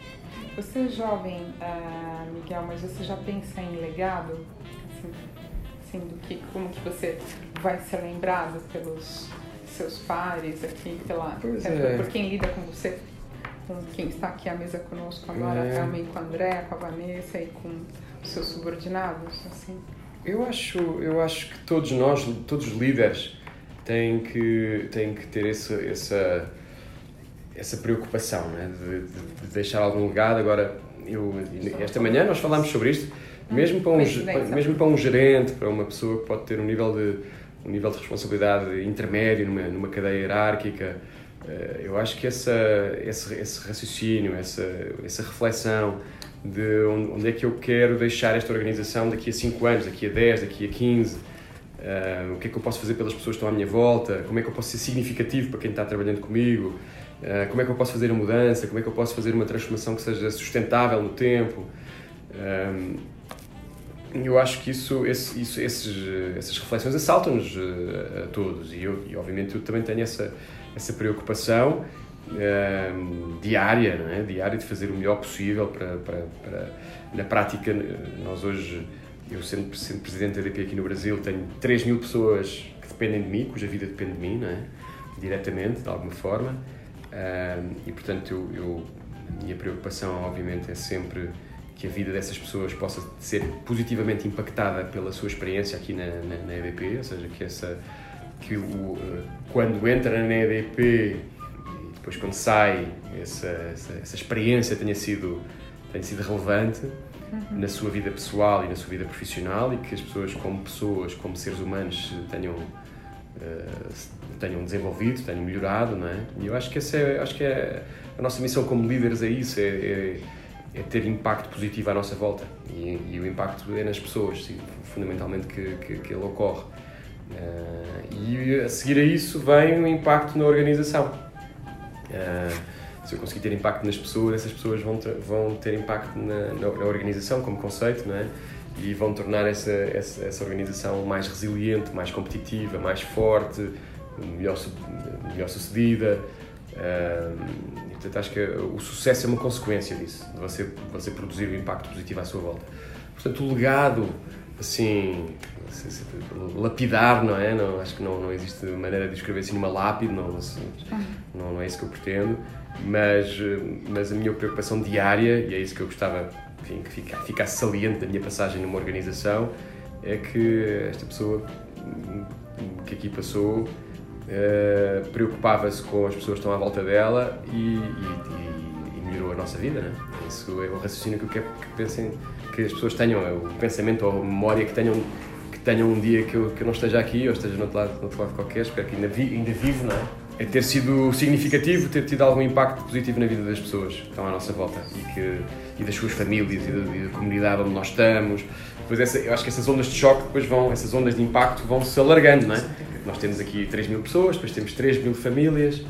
Você é jovem, ah, Miguel, mas você já pensa em legado? Assim, assim, do que, como que você vai ser lembrado pelos seus pares aqui, pela, até é. por quem lida com você? Com quem está aqui à mesa conosco agora, É. também com a André, com a Vanessa e com os seus subordinados, assim. Eu acho, eu acho que todos nós, todos os líderes, têm que, têm que ter esse, essa, essa preocupação né? de, de- de deixar algum legado. Agora, eu, esta manhã nós falámos sobre isto, mesmo para, um, mesmo para um gerente, para uma pessoa que pode ter um nível de, um nível de responsabilidade intermédio numa, numa cadeia hierárquica, eh, eu acho que essa, esse, esse raciocínio, essa, essa reflexão de onde, é que eu quero deixar esta organização daqui a 5 anos, daqui a 10, daqui a 15, eh, o que é que eu posso fazer pelas pessoas que estão à minha volta, como é que eu posso ser significativo para quem está trabalhando comigo, eh, como é que eu posso fazer a mudança, como é que eu posso fazer uma transformação que seja sustentável no tempo. Ehm, eu acho que isso, esse, isso esses, eh, essas reflexões assaltam-nos eh, a todos e, eu, e obviamente eu também tenho essa, essa preocupação ehm, diária, não é? diária de fazer o melhor possível para, para, para na prática eh, nós hoje eu sendo, sendo presidente da EDP aqui no Brasil tenho 3 mil pessoas que dependem de mim, cuja vida depende de mim, não é? diretamente, de alguma forma E portanto eu, eu, a minha preocupação obviamente é sempre que a vida dessas pessoas possa ser positivamente impactada pela sua experiência aqui na, na, na EDP, ou seja, que, essa, que o, eh, quando entra na EDP e depois quando sai, essa, essa, essa experiência tenha sido, tenha sido relevante na sua vida pessoal e na sua vida profissional e que as pessoas como pessoas, como seres humanos tenham tenham desenvolvido, tenham melhorado, não é? E eu acho que essa é, acho que é a nossa missão como líderes é isso, é, é, é ter impacto positivo à nossa volta e, e o impacto é nas pessoas, sim, fundamentalmente que, que, que ele ocorre. Eh, e a seguir a isso vem o impacto na organização. Eh, se eu conseguir ter impacto nas pessoas, essas pessoas vão ter, vão ter impacto na, na, na organização como conceito, não é? E vão tornar essa, essa, essa organização mais resiliente, mais competitiva, mais forte, melhor, melhor sucedida. E, portanto, acho que o sucesso é uma consequência disso, de você, você produzir um impacto positivo à sua volta. Portanto, o legado, assim, lapidar, não é? Não, acho que não, não existe maneira de escrever assim numa lápide, não, não, não é isso que eu pretendo, mas, mas a minha preocupação diária, e é isso que eu gostava enfim, que ficasse saliente da minha passagem numa organização, é que esta pessoa que aqui passou uh, preocupava-se com as pessoas que estão à volta dela e, e, e melhorou a nossa vida, né? Isso é o raciocínio que eu quero que pensem, que as pessoas tenham, é o pensamento ou a memória que tenham que tenham um dia que eu, que eu não esteja aqui ou esteja no outro lado, no outro lado qualquer, espero que ainda, vi, ainda vivo, não é? É ter sido significativo, ter tido algum impacto positivo na vida das pessoas que estão à nossa volta e, que, e das suas famílias e da, e da comunidade onde nós estamos. Depois essa, eu acho que essas ondas de choque, depois vão, essas ondas de impacto vão se alargando, não é? Nós temos aqui 3 mil pessoas, depois temos 3 mil famílias,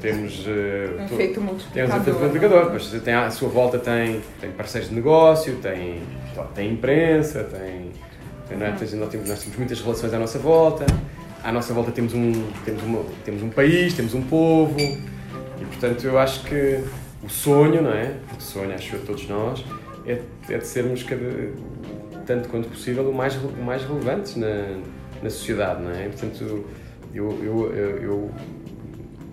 temos uh, um efeito multiplicador. Temos um efeito multiplicador. Depois tem, à sua volta tem, tem parceiros de negócio, tem, tem imprensa, tem, tem não é? nós, temos, nós temos muitas relações à nossa volta. À nossa volta temos um, temos, uma, temos um país, temos um povo e portanto eu acho que o sonho, não é? O sonho, acho eu, todos nós, é, é de sermos cada, tanto quanto possível o mais, o mais relevantes na, na sociedade, não é? Portanto eu, eu, eu, eu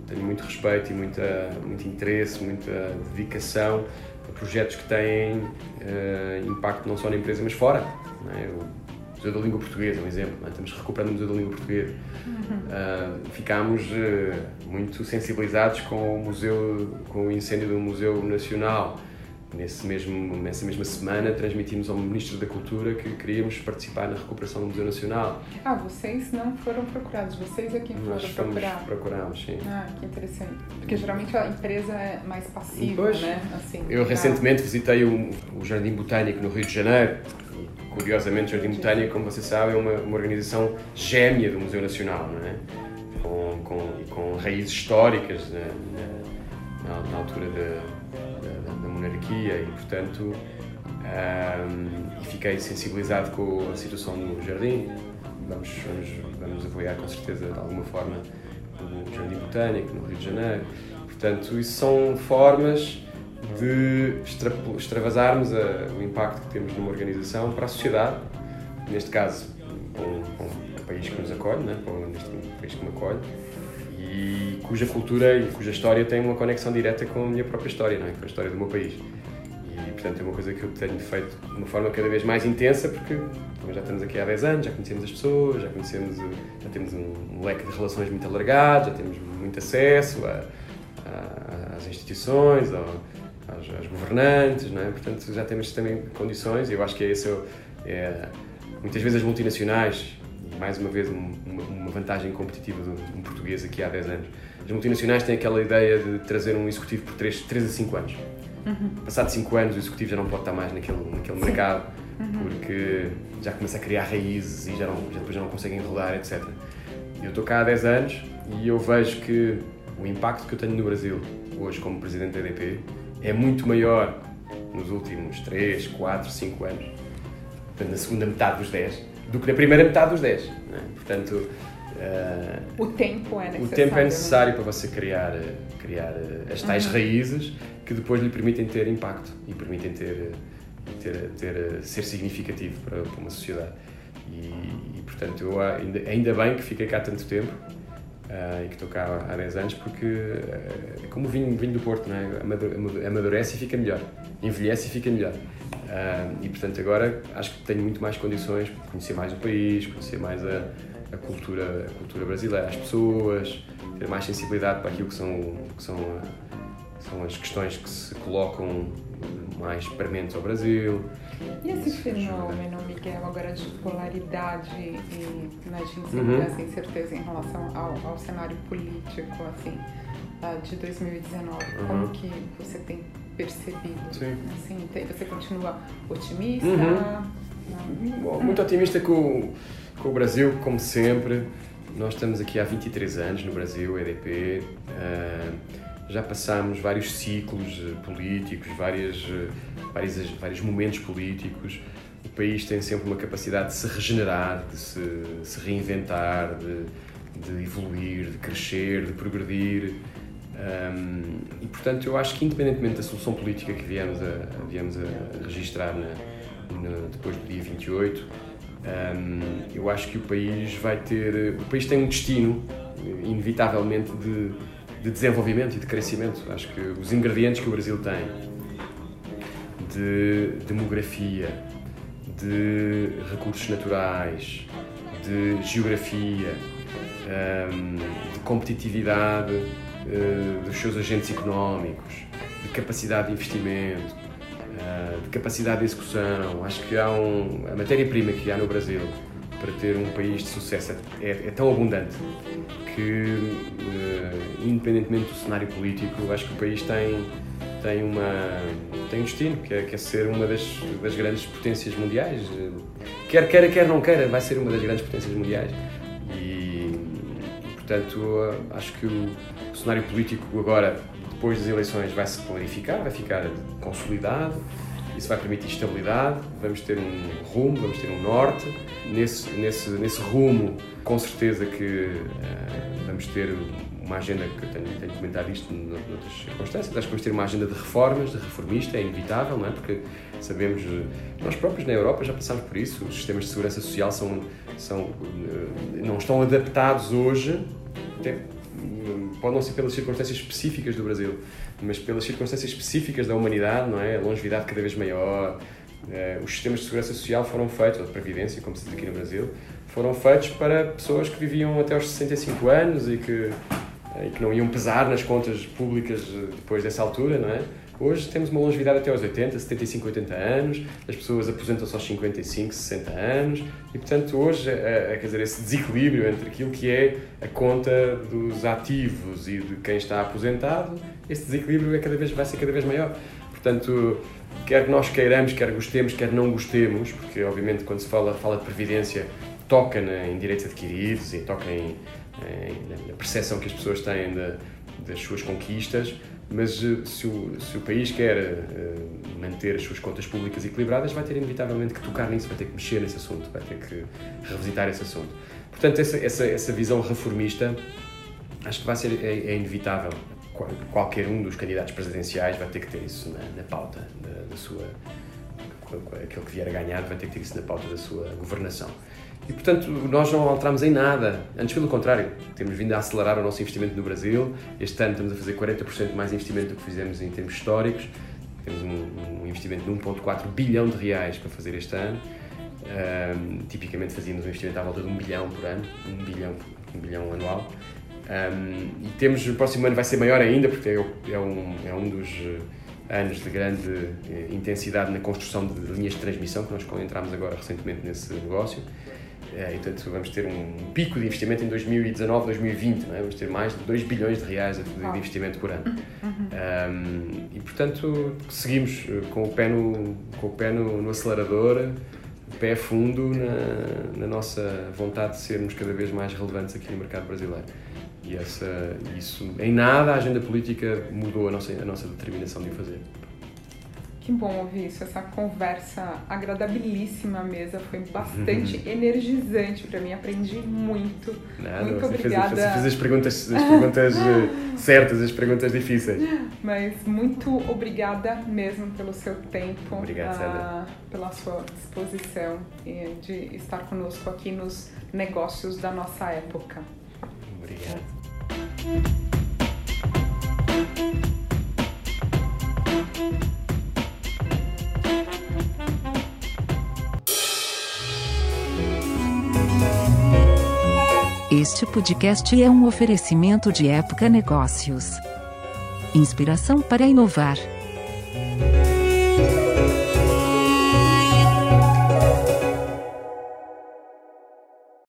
tenho muito respeito e muita, muito interesse, muita dedicação a projetos que têm uh, impacto não só na empresa, mas fora. É? O Museu da Língua Portuguesa, um exemplo. É? Estamos recuperando o Museu da Língua Portuguesa. Uhum. Uh, ficámos uh, muito sensibilizados com o museu, com o incêndio do Museu Nacional Nesse mesmo, nessa mesma semana, transmitimos ao Ministro da Cultura que queríamos participar na recuperação do Museu Nacional. Ah, vocês não foram procurados, vocês é quem foram procurar? procuramos, sim. Ah, que interessante. Porque geralmente a empresa é mais passiva, pois, né? Assim, eu tá. recentemente visitei o, o Jardim Botânico no Rio de Janeiro. Curiosamente, o Jardim Botânico, como você sabe, é uma, uma organização gêmea do Museu Nacional, não é? Com, com, com raízes históricas né? na, na altura da monarquia e, portanto, um, e fiquei sensibilizado com a situação no jardim. Vamos, vamos, vamos apoiar com certeza de alguma forma o Jardim Botânico no Rio de Janeiro. Portanto, isso são formas de extravasarmos a, o impacto que temos numa organização para a sociedade, neste caso, com, com país que nos acolhe, né? neste país que me acolhe, e cuja cultura e cuja história tem uma conexão direta com a minha própria história, não é? com a história do meu país. E, portanto, é uma coisa que eu tenho feito de uma forma cada vez mais intensa, porque já estamos aqui há 10 anos, já conhecemos as pessoas, já conhecemos, já temos um leque de relações muito alargado, já temos muito acesso a, a, às instituições, ao, aos, aos, governantes, não é? Portanto, já temos também condições, e eu acho que é isso. É, muitas vezes as multinacionais mais uma vez, um, uma, vantagem competitiva de um português aqui há 10 anos. As multinacionais têm aquela ideia de trazer um executivo por 3, 3 a 5 anos. Uhum. Passado 5 anos, o executivo já não pode estar mais naquele, naquele mercado, uhum. porque já começa a criar raízes e já, não, já depois já não consegue enrolar, etc. Eu estou cá há 10 anos e eu vejo que o impacto que eu tenho no Brasil, hoje como presidente da EDP, é muito maior nos últimos 3, 4, 5 anos, portanto, na segunda metade dos 10, do que na primeira metade dos 10. Né? Portanto, uh, o tempo é necessário. O tempo é necessário para você criar, criar as tais uhum. raízes que depois lhe permitem ter impacto e permitem ter, ter, ter ser significativo para, para uma sociedade. E, e, portanto, eu ainda, ainda bem que fiquei cá tanto tempo uh, e que estou cá há 10 anos, porque uh, é como o vinho, vinho do Porto, não é? amadurece e fica melhor, envelhece e fica melhor. Uh, e portanto agora acho que tenho muito mais condições para conhecer mais o país, conhecer mais a, a, cultura, a cultura brasileira, as pessoas, ter mais sensibilidade para aquilo que são, que são, são as questões que se colocam mais prementes ao Brasil. E esse fenômeno, Miguel, agora de polaridade e a gente sempre uhum. essa incerteza em relação ao, ao cenário político, assim, ah, de 2019, uhum. como que você tem percebido? Sim. Assim, você continua otimista? Uhum. Muito otimista com, com o Brasil, como sempre. Nós estamos aqui há 23 anos no Brasil, EDP. Uh, ah, já passamos vários ciclos eh, políticos, várias, eh, vários, vários momentos políticos. O país tem sempre uma capacidade de se regenerar, de se, se reinventar, de, de evoluir, de crescer, de progredir. Um, e portanto, eu acho que, independentemente da solução política que viemos a, viemos a registrar na, na, depois do dia 28, Um, eu acho que o país vai ter. O país tem um destino, inevitavelmente, de, de desenvolvimento e de crescimento. Acho que os ingredientes que o Brasil tem de demografia, de recursos naturais, de geografia, de competitividade eh, dos seus agentes económicos, de capacidade de investimento, eh, de capacidade de execução. Acho que há um, a matéria-prima que há no Brasil para ter um país de sucesso é, é tão abundante que, eh, independentemente do cenário político, acho que o país tem tem uma tem um destino que é, que é ser uma das, das grandes potências mundiais quer queira quer não queira vai ser uma das grandes potências mundiais portanto acho que o, o cenário político agora depois das eleições vai se clarificar vai ficar consolidado isso vai permitir estabilidade, vamos ter um rumo, vamos ter um norte. Nesse, nesse, nesse rumo, com certeza que uh, vamos ter uma agenda, que eu tenho, tenho comentado isto noutras circunstâncias, acho que vamos ter uma agenda de reformas, de reformista, é inevitável, não é? Porque sabemos, nós próprios na Europa já passamos por isso, os sistemas de segurança social são, são, eh, não estão adaptados hoje, até, pode não ser pelas circunstâncias específicas do Brasil, mas pelas circunstâncias específicas da humanidade, não é? A longevidade cada vez maior, eh, os sistemas de segurança social foram feitos, ou de previdência, como se diz aqui no Brasil, foram feitos para pessoas que viviam até aos 65 anos e que e que não iam pesar nas contas públicas eh, depois dessa altura, não é? Hoje temos uma longevidade até aos 80, 75, 80 anos, as pessoas aposentam-se aos 55, 60 anos e, portanto, hoje, é, quer dizer, esse desequilíbrio entre aquilo que é a conta dos ativos e de quem está aposentado, esse desequilíbrio é cada vez, vai ser cada vez maior. Portanto, quer nós queiramos, quer gostemos, quer não gostemos, porque, obviamente, quando se fala, fala de previdência, toca em direitos adquiridos e toca em na percepção que as pessoas têm de, das suas conquistas, mas eh, se o, se o país quer uh, manter as suas contas públicas equilibradas, vai ter inevitavelmente que tocar nisso, vai ter que mexer nesse assunto, vai ter que revisitar esse assunto. Portanto, essa, essa, essa visão reformista acho que vai ser é, é inevitável. Qualquer um dos candidatos presidenciais vai ter que ter isso na, na pauta da, da sua. Aquele que vier a ganhar vai ter que ter isso na pauta da sua governação. E, portanto, nós não alteramos em nada. Antes, pelo contrário, temos vindo a acelerar o nosso investimento no Brasil. Este ano estamos a fazer 40% mais investimento do que fizemos em termos históricos. Temos um, um investimento de 1,4 bilhão de reais para fazer este ano. Um, tipicamente fazíamos um investimento à volta de um bilhão por ano, um bilhão, um bilhão anual. Um, e temos, o próximo ano vai ser maior ainda, porque é, é um, é um dos anos de grande eh, intensidade na construção de linhas de transmissão, que nós entramos agora recentemente nesse negócio. É, portanto, vamos ter um pico de investimento em 2019, 2020, é? vamos ter mais de 2 bilhões de reais de investimento por ano. Uhum. Um, e, portanto, seguimos eh, com o pé no, com o pé no, no acelerador, pé fundo na, na, nossa vontade de sermos cada vez mais relevantes aqui no mercado brasileiro. E essa, isso, em nada a agenda política mudou a nossa, a nossa determinação de o fazer. Que bom ouvir isso, essa conversa agradabilíssima mesa, foi bastante uhum. energizante para mim, aprendi muito. Nada, muito você obrigada. Fez, você fez as perguntas, as perguntas eh, <laughs> certas, as perguntas difíceis. Mas muito obrigada mesmo pelo seu tempo, Obrigado, uh, pela sua disposição de estar conosco aqui nos negócios da nossa época. Obrigado. Este podcast é um oferecimento de Época Negócios. Inspiração para inovar.